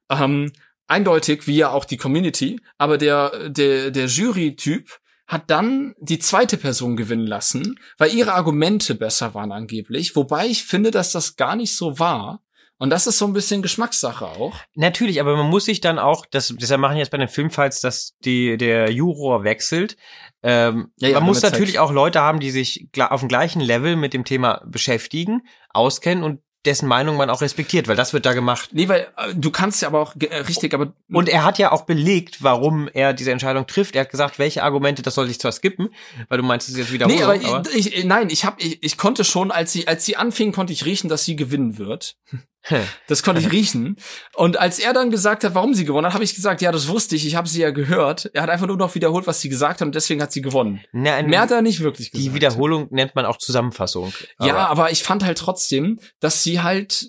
S2: Ähm, eindeutig, wie ja auch die Community, aber der, der, der Jury-Typ, hat dann die zweite Person gewinnen lassen, weil ihre Argumente besser waren angeblich. Wobei ich finde, dass das gar nicht so war. Und das ist so ein bisschen Geschmackssache auch.
S1: Natürlich, aber man muss sich dann auch, das, deshalb machen jetzt bei den Filmfights, dass die, der Juror wechselt. Ähm, ja, ja, man muss natürlich halt auch Leute haben, die sich auf dem gleichen Level mit dem Thema beschäftigen, auskennen und dessen Meinung man auch respektiert, weil das wird da gemacht.
S2: Nee, weil äh, du kannst ja aber auch äh, richtig, aber
S1: und er hat ja auch belegt, warum er diese Entscheidung trifft. Er hat gesagt, welche Argumente, das soll sich zwar skippen, weil du meinst es jetzt wieder.
S2: Nee, aber, aber ich, ich, nein, ich habe ich, ich konnte schon, als sie als sie anfing, konnte ich riechen, dass sie gewinnen wird. Das konnte ich riechen. Und als er dann gesagt hat, warum sie gewonnen hat, habe ich gesagt, ja, das wusste ich, ich habe sie ja gehört. Er hat einfach nur noch wiederholt, was sie gesagt haben, und deswegen hat sie gewonnen.
S1: Na, Mehr hat er nicht wirklich gesagt. Die Wiederholung nennt man auch Zusammenfassung.
S2: Aber ja, aber ich fand halt trotzdem, dass sie halt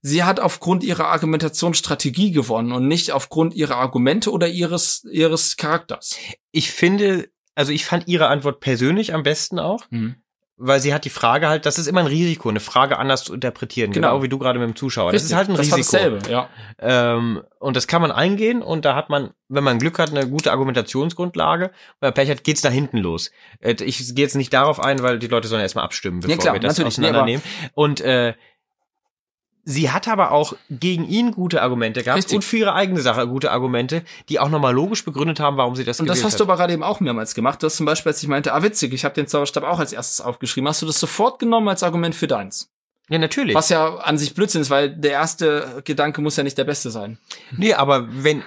S2: sie hat aufgrund ihrer Argumentationsstrategie gewonnen und nicht aufgrund ihrer Argumente oder ihres ihres Charakters.
S1: Ich finde, also ich fand ihre Antwort persönlich am besten auch. Mhm weil sie hat die Frage halt, das ist immer ein Risiko, eine Frage anders zu interpretieren, genau, genau wie du gerade mit dem Zuschauer. Richtig, das ist halt ein das Risiko.
S2: Dasselbe, ja.
S1: Ähm, und das kann man eingehen und da hat man, wenn man Glück hat, eine gute Argumentationsgrundlage. Weil Pech hat, geht's da hinten los. Äh, ich gehe jetzt nicht darauf ein, weil die Leute sollen erstmal abstimmen, bevor ja, klar, wir das auseinandernehmen. Nee, und äh, Sie hat aber auch gegen ihn gute Argumente gehabt Richtig. und für ihre eigene Sache gute Argumente, die auch nochmal logisch begründet haben, warum sie das
S2: Und das hast hat. du aber gerade eben auch mehrmals gemacht. Du hast zum Beispiel, als ich meinte, ah witzig, ich habe den Zauberstab auch als erstes aufgeschrieben, hast du das sofort genommen als Argument für deins.
S1: Ja, natürlich.
S2: Was ja an sich Blödsinn ist, weil der erste Gedanke muss ja nicht der beste sein.
S1: Nee, aber wenn,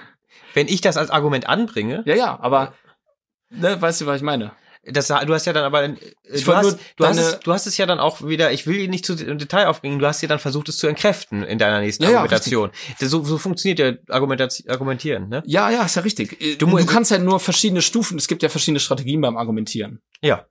S1: wenn ich das als Argument anbringe.
S2: Ja, ja, aber ne, weißt du, was ich meine?
S1: Das, du hast ja dann aber, äh, ich du, hast, du, hast es, du hast es ja dann auch wieder, ich will nicht zu im Detail aufbringen, du hast ja dann versucht, es zu entkräften in deiner nächsten ja, Argumentation. Ja, so, so funktioniert ja Argumentieren, ne?
S2: Ja, ja, ist ja richtig. Äh, du, du kannst ja nur verschiedene Stufen, es gibt ja verschiedene Strategien beim Argumentieren.
S1: Ja.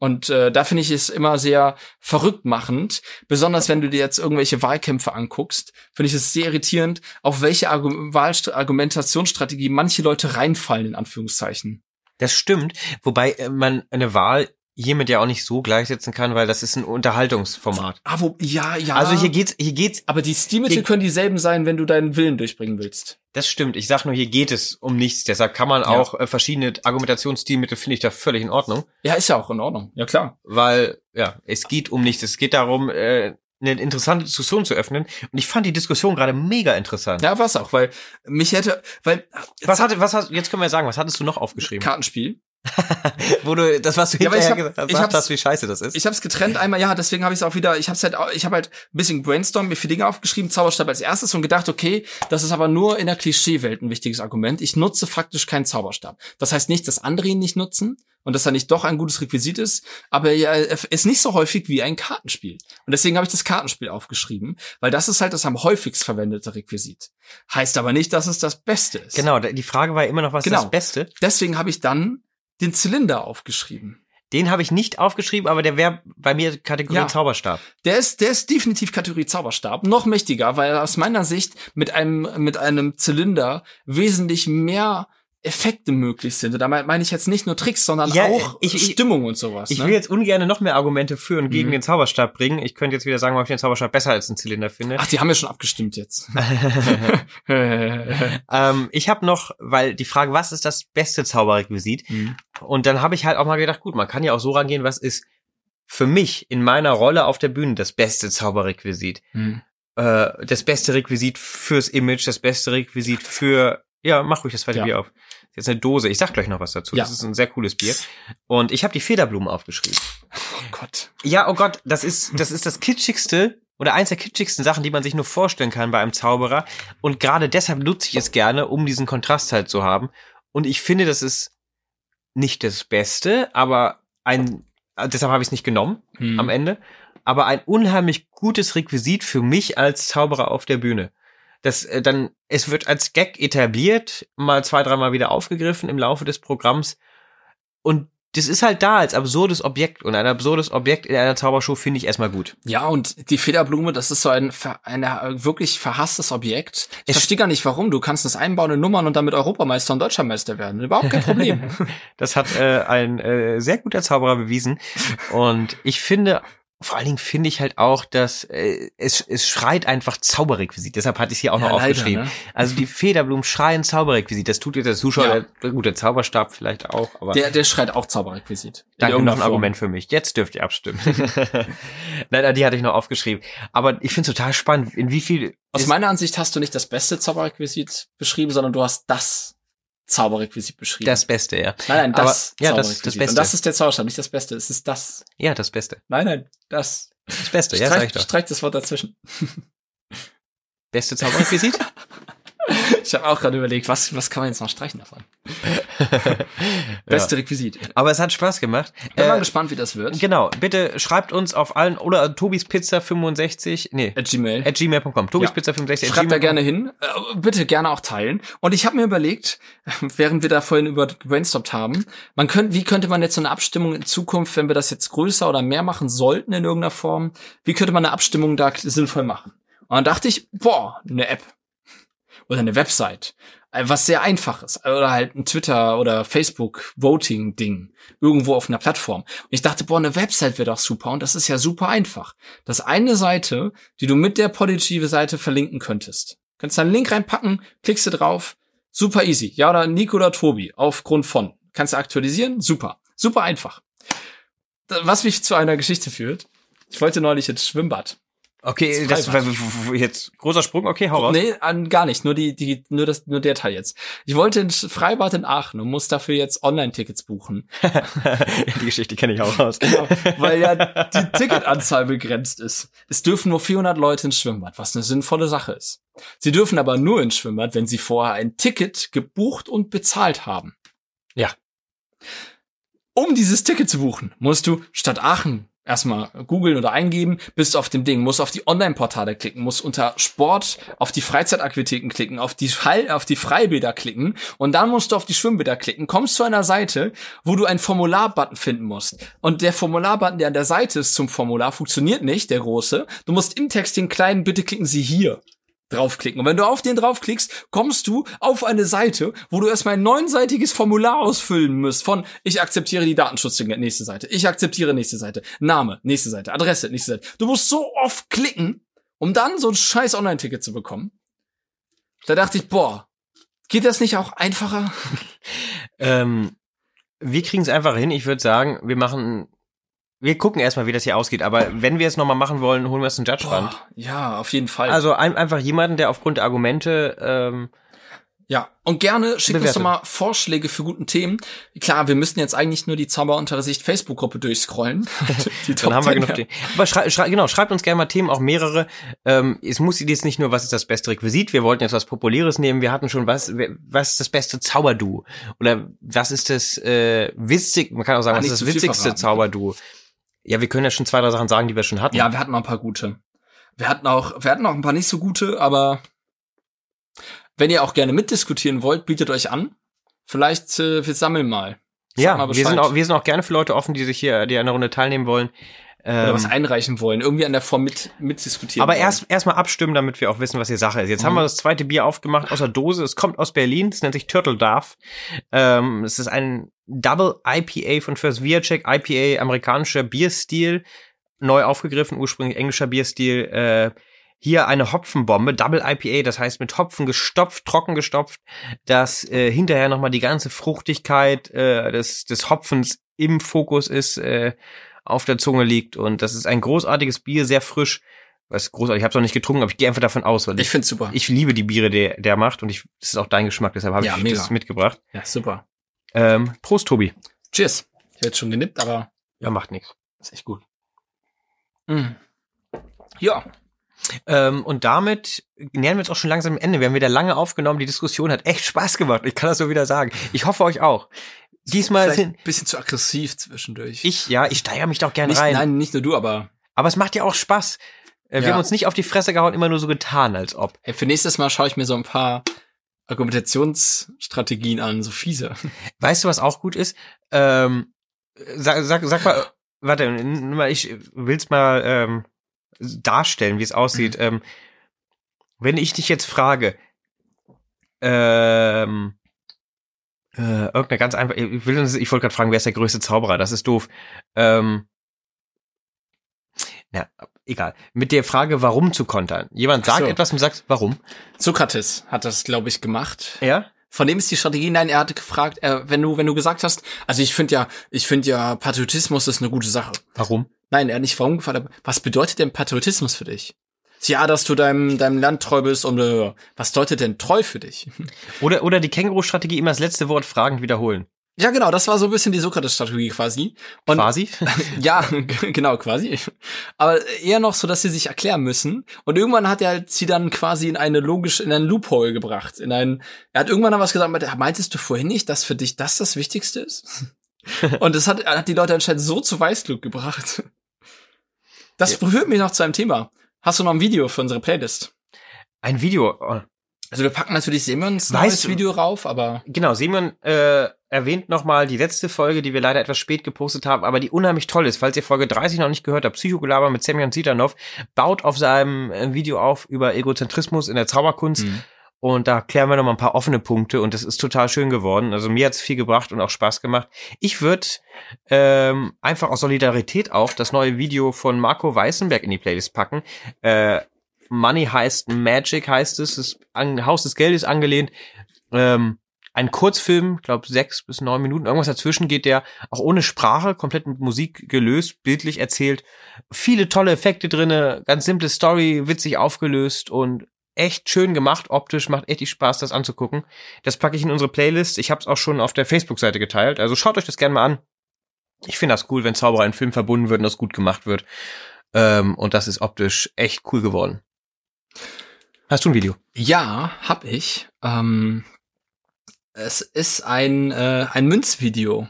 S2: Und äh, da finde ich es immer sehr verrückt machend, besonders wenn du dir jetzt irgendwelche Wahlkämpfe anguckst, finde ich es sehr irritierend, auf welche Argu Argumentationsstrategie manche Leute reinfallen, in Anführungszeichen.
S1: Das stimmt, wobei äh, man eine Wahl hiermit ja auch nicht so gleichsetzen kann, weil das ist ein Unterhaltungsformat.
S2: Ah, wo, ja, ja.
S1: Also hier geht's, hier geht's.
S2: Aber die Stilmittel können dieselben sein, wenn du deinen Willen durchbringen willst.
S1: Das stimmt. Ich sag nur, hier geht es um nichts. Deshalb kann man ja. auch äh, verschiedene Argumentationsstilmittel finde ich da völlig in Ordnung.
S2: Ja, ist ja auch in Ordnung. Ja, klar.
S1: Weil, ja, es geht um nichts. Es geht darum, äh, eine interessante Diskussion zu öffnen. Und ich fand die Diskussion gerade mega interessant.
S2: Ja, was auch, weil mich hätte, weil
S1: was hatte, was hast, jetzt können wir sagen, was hattest du noch aufgeschrieben?
S2: Kartenspiel.
S1: Wo du das, was du ja, hinterher hab, gesagt
S2: gesagt
S1: hast, wie scheiße das ist.
S2: Ich habe es getrennt einmal, ja, deswegen habe ich es auch wieder, ich habe halt, ich habe halt ein bisschen brainstorm mir vier Dinge aufgeschrieben, Zauberstab als erstes und gedacht, okay, das ist aber nur in der Klischeewelt ein wichtiges Argument. Ich nutze faktisch keinen Zauberstab. Das heißt nicht, dass andere ihn nicht nutzen und dass er nicht doch ein gutes Requisit ist, aber er ist nicht so häufig wie ein Kartenspiel. Und deswegen habe ich das Kartenspiel aufgeschrieben, weil das ist halt das am häufigst verwendete Requisit. Heißt aber nicht, dass es das Beste ist.
S1: Genau, die Frage war immer noch, was genau. ist das Beste?
S2: Deswegen habe ich dann den Zylinder aufgeschrieben.
S1: Den habe ich nicht aufgeschrieben, aber der wäre bei mir Kategorie ja, Zauberstab.
S2: Der ist, der ist definitiv Kategorie Zauberstab. Noch mächtiger, weil aus meiner Sicht mit einem, mit einem Zylinder wesentlich mehr Effekte möglich sind. Und da meine ich jetzt nicht nur Tricks, sondern ja, auch ich, ich, Stimmung und sowas.
S1: Ich ne? will jetzt ungern noch mehr Argumente für und gegen mhm. den Zauberstab bringen. Ich könnte jetzt wieder sagen, ob ich den Zauberstab besser als einen Zylinder finde.
S2: Ach, die haben ja schon abgestimmt jetzt.
S1: ähm, ich habe noch, weil die Frage, was ist das beste Zauberrequisit? Mhm. Und dann habe ich halt auch mal gedacht, gut, man kann ja auch so rangehen, was ist für mich in meiner Rolle auf der Bühne das beste Zauberrequisit.
S2: Hm.
S1: Äh, das beste Requisit fürs Image, das beste Requisit für, ja, mach ruhig das zweite
S2: Ja.
S1: Bier auf. Jetzt eine Dose. Ich sag gleich noch was dazu.
S2: Ja.
S1: Das ist ein sehr cooles Bier. Und ich habe die Federblumen aufgeschrieben.
S2: Oh Gott.
S1: Ja, oh Gott, das ist das ist das kitschigste oder eins der kitschigsten Sachen, die man sich nur vorstellen kann bei einem Zauberer. Und gerade deshalb nutze ich es gerne, um diesen Kontrast halt zu haben. Und ich finde, das ist nicht das Beste, aber ein deshalb habe ich es nicht genommen
S2: Hm.
S1: am Ende, aber ein unheimlich gutes Requisit für mich als Zauberer auf der Bühne. Das äh, dann es wird als Gag etabliert, mal zwei, dreimal wieder aufgegriffen im Laufe des Programms und das ist halt da als absurdes Objekt und ein absurdes Objekt in einer Zaubershow finde ich erstmal gut.
S2: Ja, und die Federblume, das ist so ein, ein äh, wirklich verhasstes Objekt. Ich
S1: Es-
S2: verstehe gar nicht, warum. Du kannst das einbauen in Nummern und damit Europameister und Deutscher Meister werden. Überhaupt kein Problem.
S1: Das hat äh, ein äh, sehr guter Zauberer bewiesen und ich finde vor allen Dingen finde ich halt auch, dass äh, es, es schreit einfach Zauberrequisit. Deshalb hatte ich hier auch noch
S2: Ja, leider,
S1: aufgeschrieben.
S2: ne?
S1: Also die Federblumen schreien Zauberrequisit. Das tut jetzt der Zuschauer,
S2: Ja.
S1: der, gut, der Zauberstab vielleicht auch, aber
S2: Der, der schreit auch Zauberrequisit.
S1: Danke noch ein
S2: Form.
S1: Argument für mich. Jetzt dürft ihr abstimmen. Nein, nein, die hatte ich noch aufgeschrieben. Aber ich finde es total spannend, in wie viel
S2: Aus meiner Ansicht hast du nicht das beste Zauberrequisit beschrieben, sondern du hast das Zauberrequisit beschrieben.
S1: das Beste, ja.
S2: nein, nein,
S1: aber-
S2: das
S1: ja, das- das Beste.
S2: Und das ist der Zauberstab, nicht das Beste. Es ist das.
S1: Ja, das Beste.
S2: Nein, nein, das.
S1: Das Beste, ja, sag ich
S2: Streich,
S1: doch.
S2: streich das Wort dazwischen.
S1: Beste Zauberrequisit?
S2: Ich habe auch gerade überlegt, was, was kann man jetzt noch streichen davon? Beste Requisit.
S1: Aber es hat Spaß gemacht.
S2: Bin mal
S1: Äh,
S2: gespannt, wie das wird.
S1: Genau, bitte schreibt uns auf allen oder Tobis Pizza 65, nee,
S2: At Gmail.
S1: at gmail.com. Tobis
S2: Ja.
S1: Pizza 65 at
S2: Schreibt da gerne hin. Äh, bitte gerne auch teilen. Und ich habe mir überlegt, während wir da vorhin über gebrainstormt haben, man könnte, wie könnte man jetzt so eine Abstimmung in Zukunft, wenn wir das jetzt größer oder mehr machen sollten in irgendeiner Form, wie könnte man eine Abstimmung da sinnvoll machen? Und dann dachte ich, boah, eine App oder eine Website, äh, was sehr einfaches oder halt ein Twitter oder Facebook Voting Ding irgendwo auf einer Plattform. Und ich dachte, boah, eine Website wäre doch super und das ist ja super einfach. Das ist eine Seite, die du mit der Podigy Seite verlinken könntest. Kannst da einen Link reinpacken, klickst du drauf, super easy. Ja oder Nico oder Tobi aufgrund von. Kannst du aktualisieren, super. Super einfach. Was mich zu einer Geschichte führt. Ich wollte neulich ins Schwimmbad.
S1: Okay, das war jetzt großer Sprung, okay, hau raus.
S2: Nee, an, gar nicht. Nur die, die, nur das, nur der Teil jetzt. Ich wollte ins Freibad in Aachen und muss dafür jetzt Online-Tickets buchen.
S1: Die Geschichte kenne ich auch raus.
S2: weil ja die Ticketanzahl begrenzt ist. Es dürfen nur 400 Leute ins Schwimmbad, was eine sinnvolle Sache ist. Sie dürfen aber nur ins Schwimmbad, wenn sie vorher ein Ticket gebucht und bezahlt haben.
S1: Ja.
S2: Um dieses Ticket zu buchen, musst du statt Aachen erstmal googeln oder eingeben, bist auf dem Ding, musst auf die Online-Portale klicken, musst unter Sport auf die Freizeitaktivitäten klicken, auf die, auf die Freibäder klicken und dann musst du auf die Schwimmbäder klicken, kommst zu einer Seite, wo du einen Formular-Button finden musst. Und der Formular-Button, der an der Seite ist zum Formular, funktioniert nicht, der große. Du musst im Text den kleinen, bitte klicken Sie hier draufklicken. Und wenn du auf den draufklickst, kommst du auf eine Seite, wo du erstmal ein neunseitiges Formular ausfüllen musst von ich akzeptiere die Datenschutzdinge, nächste Seite, ich akzeptiere nächste Seite, Name, nächste Seite, Adresse, nächste Seite. Du musst so oft klicken, um dann so ein scheiß Online-Ticket zu bekommen. Da dachte ich, boah, geht das nicht auch einfacher?
S1: Ähm, wir kriegen es einfach hin. Ich würde sagen, wir machen, wir gucken erstmal, wie das hier ausgeht. Aber wenn wir es nochmal machen wollen, holen wir es in Judge-Band.
S2: Ja, auf jeden Fall.
S1: Also ein, einfach jemanden, der aufgrund der Argumente ähm,
S2: Ja, und gerne schickt uns
S1: Bewertung.
S2: doch mal Vorschläge für guten Themen. Klar, wir müssen jetzt eigentlich nur die Zauber unter Sicht Facebook-Gruppe durchscrollen. die
S1: Dann haben wir
S2: 10,
S1: genug. Themen. Aber schrei, schrei, genau, schreibt uns gerne mal Themen, auch mehrere. Ähm, es muss jetzt nicht nur, was ist das beste Requisit, wir wollten jetzt was Populäres nehmen, wir hatten schon, was, was ist das beste Zauberduo? Oder was ist das äh, witzig, man kann auch sagen,
S2: Ah,
S1: was ist das witzigste
S2: verraten.
S1: Ja, wir können ja schon zwei, drei Sachen sagen, die wir schon hatten.
S2: Ja, wir hatten noch ein paar gute. Wir hatten auch, wir hatten auch ein paar nicht so gute, aber wenn ihr auch gerne mitdiskutieren wollt, bietet euch an. Vielleicht, äh, wir sammeln mal. Sag
S1: ja
S2: mal
S1: wir sind, auch, wir sind auch gerne für Leute offen, die sich hier, die an der Runde teilnehmen wollen.
S2: Oder
S1: Ähm,
S2: was einreichen wollen. Irgendwie an der Form mit, mitdiskutieren
S1: Aber
S2: wollen.
S1: erst erstmal abstimmen, damit wir auch wissen, was die Sache ist. Jetzt
S2: Mhm.
S1: haben wir das zweite Bier aufgemacht aus der Dose. Es kommt aus Berlin. Es nennt sich Turtle Dove. Ähm, es ist ein Double IPA von First Viacek. IPA, amerikanischer Bierstil. Neu aufgegriffen, ursprünglich englischer Bierstil. Äh, hier eine Hopfenbombe, Double IPA, das heißt mit Hopfen gestopft, trocken gestopft, dass äh, hinterher nochmal die ganze Fruchtigkeit äh, des, des Hopfens im Fokus ist. Äh, auf der Zunge liegt. Und das ist ein großartiges Bier, sehr frisch. Was großartig, ich habe es noch nicht getrunken, aber ich gehe einfach davon aus, weil
S2: Ich
S1: ich,
S2: find's super.
S1: ich liebe die Biere, die der macht. Und ich, das ist auch dein Geschmack, deshalb habe
S2: Ja,
S1: ich
S2: mega.
S1: das mitgebracht.
S2: ja, super.
S1: Ähm, Prost, Tobi.
S2: Cheers. Ich habe jetzt schon genippt, aber
S1: Ja, macht nichts.
S2: ist echt gut. Mm. Ja,
S1: Ähm, und damit nähern wir uns auch schon langsam am Ende. Wir haben wieder lange aufgenommen. Die Diskussion hat echt Spaß gemacht. Ich kann das so wieder sagen. Ich hoffe euch auch. Diesmal sind
S2: ein bisschen zu aggressiv zwischendurch.
S1: ich, ja, ich steigere mich doch gern
S2: nicht,
S1: rein.
S2: Nein, nicht nur du, aber
S1: Aber es macht ja auch Spaß. Äh, Wir
S2: Ja.
S1: haben uns nicht auf die Fresse gehauen, immer nur so getan, als ob.
S2: hey, für nächstes Mal schaue ich mir so ein paar Argumentationsstrategien an, so fiese.
S1: Weißt du, was auch gut ist? Ähm, sag, sag, sag mal, warte, ich will's mal ähm, darstellen, wie es aussieht. Ähm, wenn ich dich jetzt frage, ähm, äh, irgendeine ganz einfach, ich will, ich wollte gerade fragen, wer ist der größte Zauberer? Das ist doof. Ähm, na, egal. Mit der Frage, warum zu kontern. Jemand sagt
S2: so.
S1: etwas und sagt, warum?
S2: Sokrates hat das, glaube ich, gemacht.
S1: Ja?
S2: Von dem ist die Strategie, nein, er hatte gefragt, äh, wenn du, wenn du gesagt hast, also ich finde ja, ich finde ja, Patriotismus ist eine gute Sache.
S1: Warum?
S2: Nein, er hat nicht warum gefragt, aber was bedeutet denn Patriotismus für dich? Ja, dass du deinem, deinem Land treu bist und äh, was bedeutet denn treu für dich?
S1: Oder, oder die Känguru-Strategie immer das letzte Wort fragend wiederholen.
S2: Ja, genau, das war so ein bisschen die Sokrates-Strategie quasi. Und
S1: Quasi.
S2: ja, genau, quasi. Aber eher noch so, dass sie sich erklären müssen. Und irgendwann hat er halt sie dann quasi in eine logisch, in einen Loophole gebracht. In einen, er hat irgendwann dann was gesagt, meinte, meintest du vorhin nicht, dass für dich das das Wichtigste ist? Und das hat, hat die Leute anscheinend so zu Weißglut gebracht. Das berührt mich noch zu einem Thema. Hast du noch ein Video für unsere Playlist?
S1: Ein Video. oh,
S2: Also wir packen natürlich Simons
S1: Weißt
S2: neues Video rauf, aber
S1: Genau, Simon äh, erwähnt nochmal die letzte Folge, die wir leider etwas spät gepostet haben, aber die unheimlich toll ist. Falls ihr Folge 30 noch nicht gehört habt, Psychogelaber mit Semyon Zitanov, baut auf seinem äh, Video auf über Egozentrismus in der Zauberkunst.
S2: Mhm.
S1: Und da klären wir noch mal ein paar offene Punkte und das ist total schön geworden. Also mir hat's viel gebracht und auch Spaß gemacht. Ich würde ähm, einfach aus Solidarität auch das neue Video von Marco Weißenberg in die Playlist packen. Äh, Money heißt Magic heißt es, das Haus des Geldes angelehnt. Ähm, ein Kurzfilm, glaube sechs bis neun Minuten, irgendwas dazwischen geht der auch ohne Sprache, komplett mit Musik gelöst, bildlich erzählt. Viele tolle Effekte drinne, ganz simple Story, witzig aufgelöst und echt schön gemacht, optisch, macht echt Spaß, das anzugucken. Das packe ich in unsere Playlist. Ich habe es auch schon auf der Facebook-Seite geteilt. Also schaut euch das gerne mal an. Ich finde das cool, wenn Zauberer in Film verbunden wird und das gut gemacht wird. Ähm, und das ist optisch echt cool geworden. Hast du ein Video?
S2: Ja, hab ich. Ähm, es ist ein, äh, ein Münzvideo.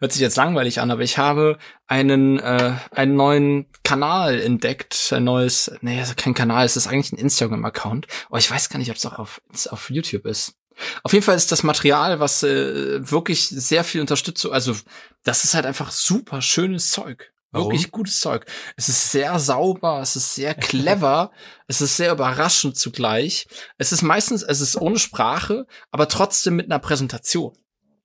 S2: Hört sich jetzt langweilig an, aber ich habe einen, äh, einen neuen Kanal entdeckt. Ein neues, nee, kein Kanal, es ist eigentlich ein Instagram-Account. Oh, ich weiß gar nicht, ob es auch auf, auf YouTube ist. Auf jeden Fall ist das Material, was äh, wirklich sehr viel Unterstützung, also das ist halt einfach super schönes Zeug.
S1: Warum?
S2: Wirklich gutes Zeug. Es ist sehr sauber, es ist sehr clever, es ist sehr überraschend zugleich. Es ist meistens, es ist ohne Sprache, aber trotzdem mit einer Präsentation.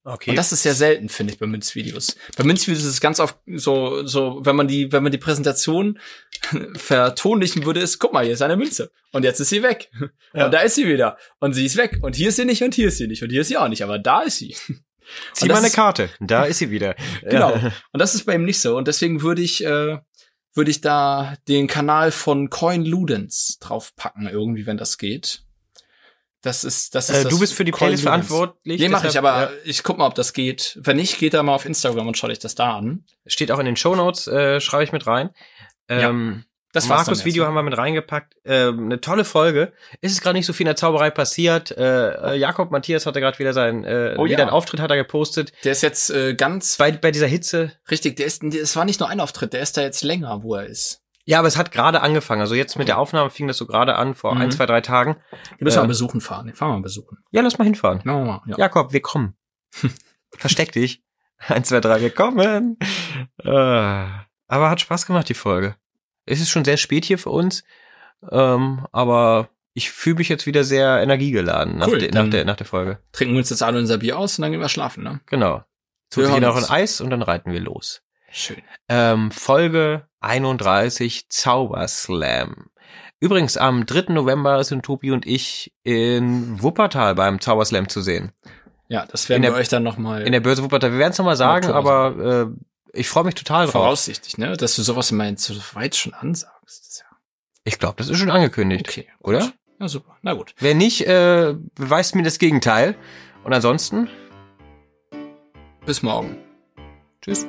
S1: Okay.
S2: Und das ist sehr selten, finde ich, bei Münzvideos. Bei Münzvideos ist es ganz oft so, so, wenn man die, wenn man die Präsentation vertonlichen würde, ist, guck mal, hier ist eine Münze. Und jetzt ist sie weg.
S1: Ja.
S2: Und da ist sie wieder. Und sie ist weg. Und hier ist sie nicht und hier ist sie nicht. Und hier ist sie auch nicht. Aber da ist sie.
S1: Zieh mal eine Karte. Da ist sie wieder.
S2: Genau. Und das ist bei ihm nicht so. Und deswegen würde ich, äh, würde ich da den Kanal von Coin Ludens draufpacken, irgendwie, wenn das geht. Das ist, das ist
S1: Äh,
S2: das
S1: du bist für die Playlist verantwortlich.
S2: Nee, mach ich, aber
S1: ja,
S2: ich guck mal, ob das geht. Wenn nicht, geht da mal auf Instagram und schau dich das da an.
S1: steht auch in den Shownotes, äh, schreibe ich mit rein. Ähm,
S2: Das war's
S1: Markus Video haben wir mit reingepackt. Ähm, eine tolle Folge. Ist es gerade nicht so viel in der Zauberei passiert. Äh, äh, Jakob Matthias hatte gerade wieder sein, äh,
S2: Oh
S1: wieder
S2: ja.
S1: einen Auftritt hat er gepostet.
S2: Der ist jetzt äh, ganz
S1: Bei, bei dieser Hitze.
S2: richtig. Der ist, es war nicht nur ein Auftritt. Der ist da jetzt länger, wo er ist.
S1: Ja, aber es hat gerade angefangen. Also jetzt mit der Aufnahme fing das so gerade an, vor
S2: Mhm.
S1: ein, zwei, drei Tagen.
S2: Wir müssen
S1: Ja.
S2: mal besuchen fahren. Den fahren wir mal besuchen.
S1: Ja, lass mal hinfahren.
S2: Machen wir mal. Ja.
S1: Jakob, wir kommen. Versteck dich. Eins, zwei, drei, wir kommen. Äh, aber hat Spaß gemacht, die Folge. Es ist schon sehr spät hier für uns, ähm, aber ich fühle mich jetzt wieder sehr energiegeladen nach,
S2: Cool,
S1: de, nach, der, nach der Folge.
S2: Trinken wir uns jetzt alle unser Bier aus und dann gehen wir schlafen, ne?
S1: Genau. Tut
S2: Wir
S1: sich noch ein Eis und dann reiten wir los.
S2: Schön.
S1: Ähm, Folge 31 Zauberslam. Übrigens, am 3. November sind Tobi und ich in Wuppertal beim Zauberslam zu sehen.
S2: Ja, das werden
S1: In
S2: wir
S1: der-
S2: euch dann noch mal.
S1: In der Börse Wuppertal. Wir werden es nochmal sagen, aber ich freue mich total drauf.
S2: Voraussichtlich, ne? Dass du sowas immerhin so weit schon ansagst. Ja
S1: Ich glaube, das ist schon angekündigt.
S2: okay.
S1: Oder?
S2: Ja, super. Na gut.
S1: Wer nicht, äh, beweist mir das Gegenteil. Und ansonsten,
S2: Bis morgen.
S1: tschüss.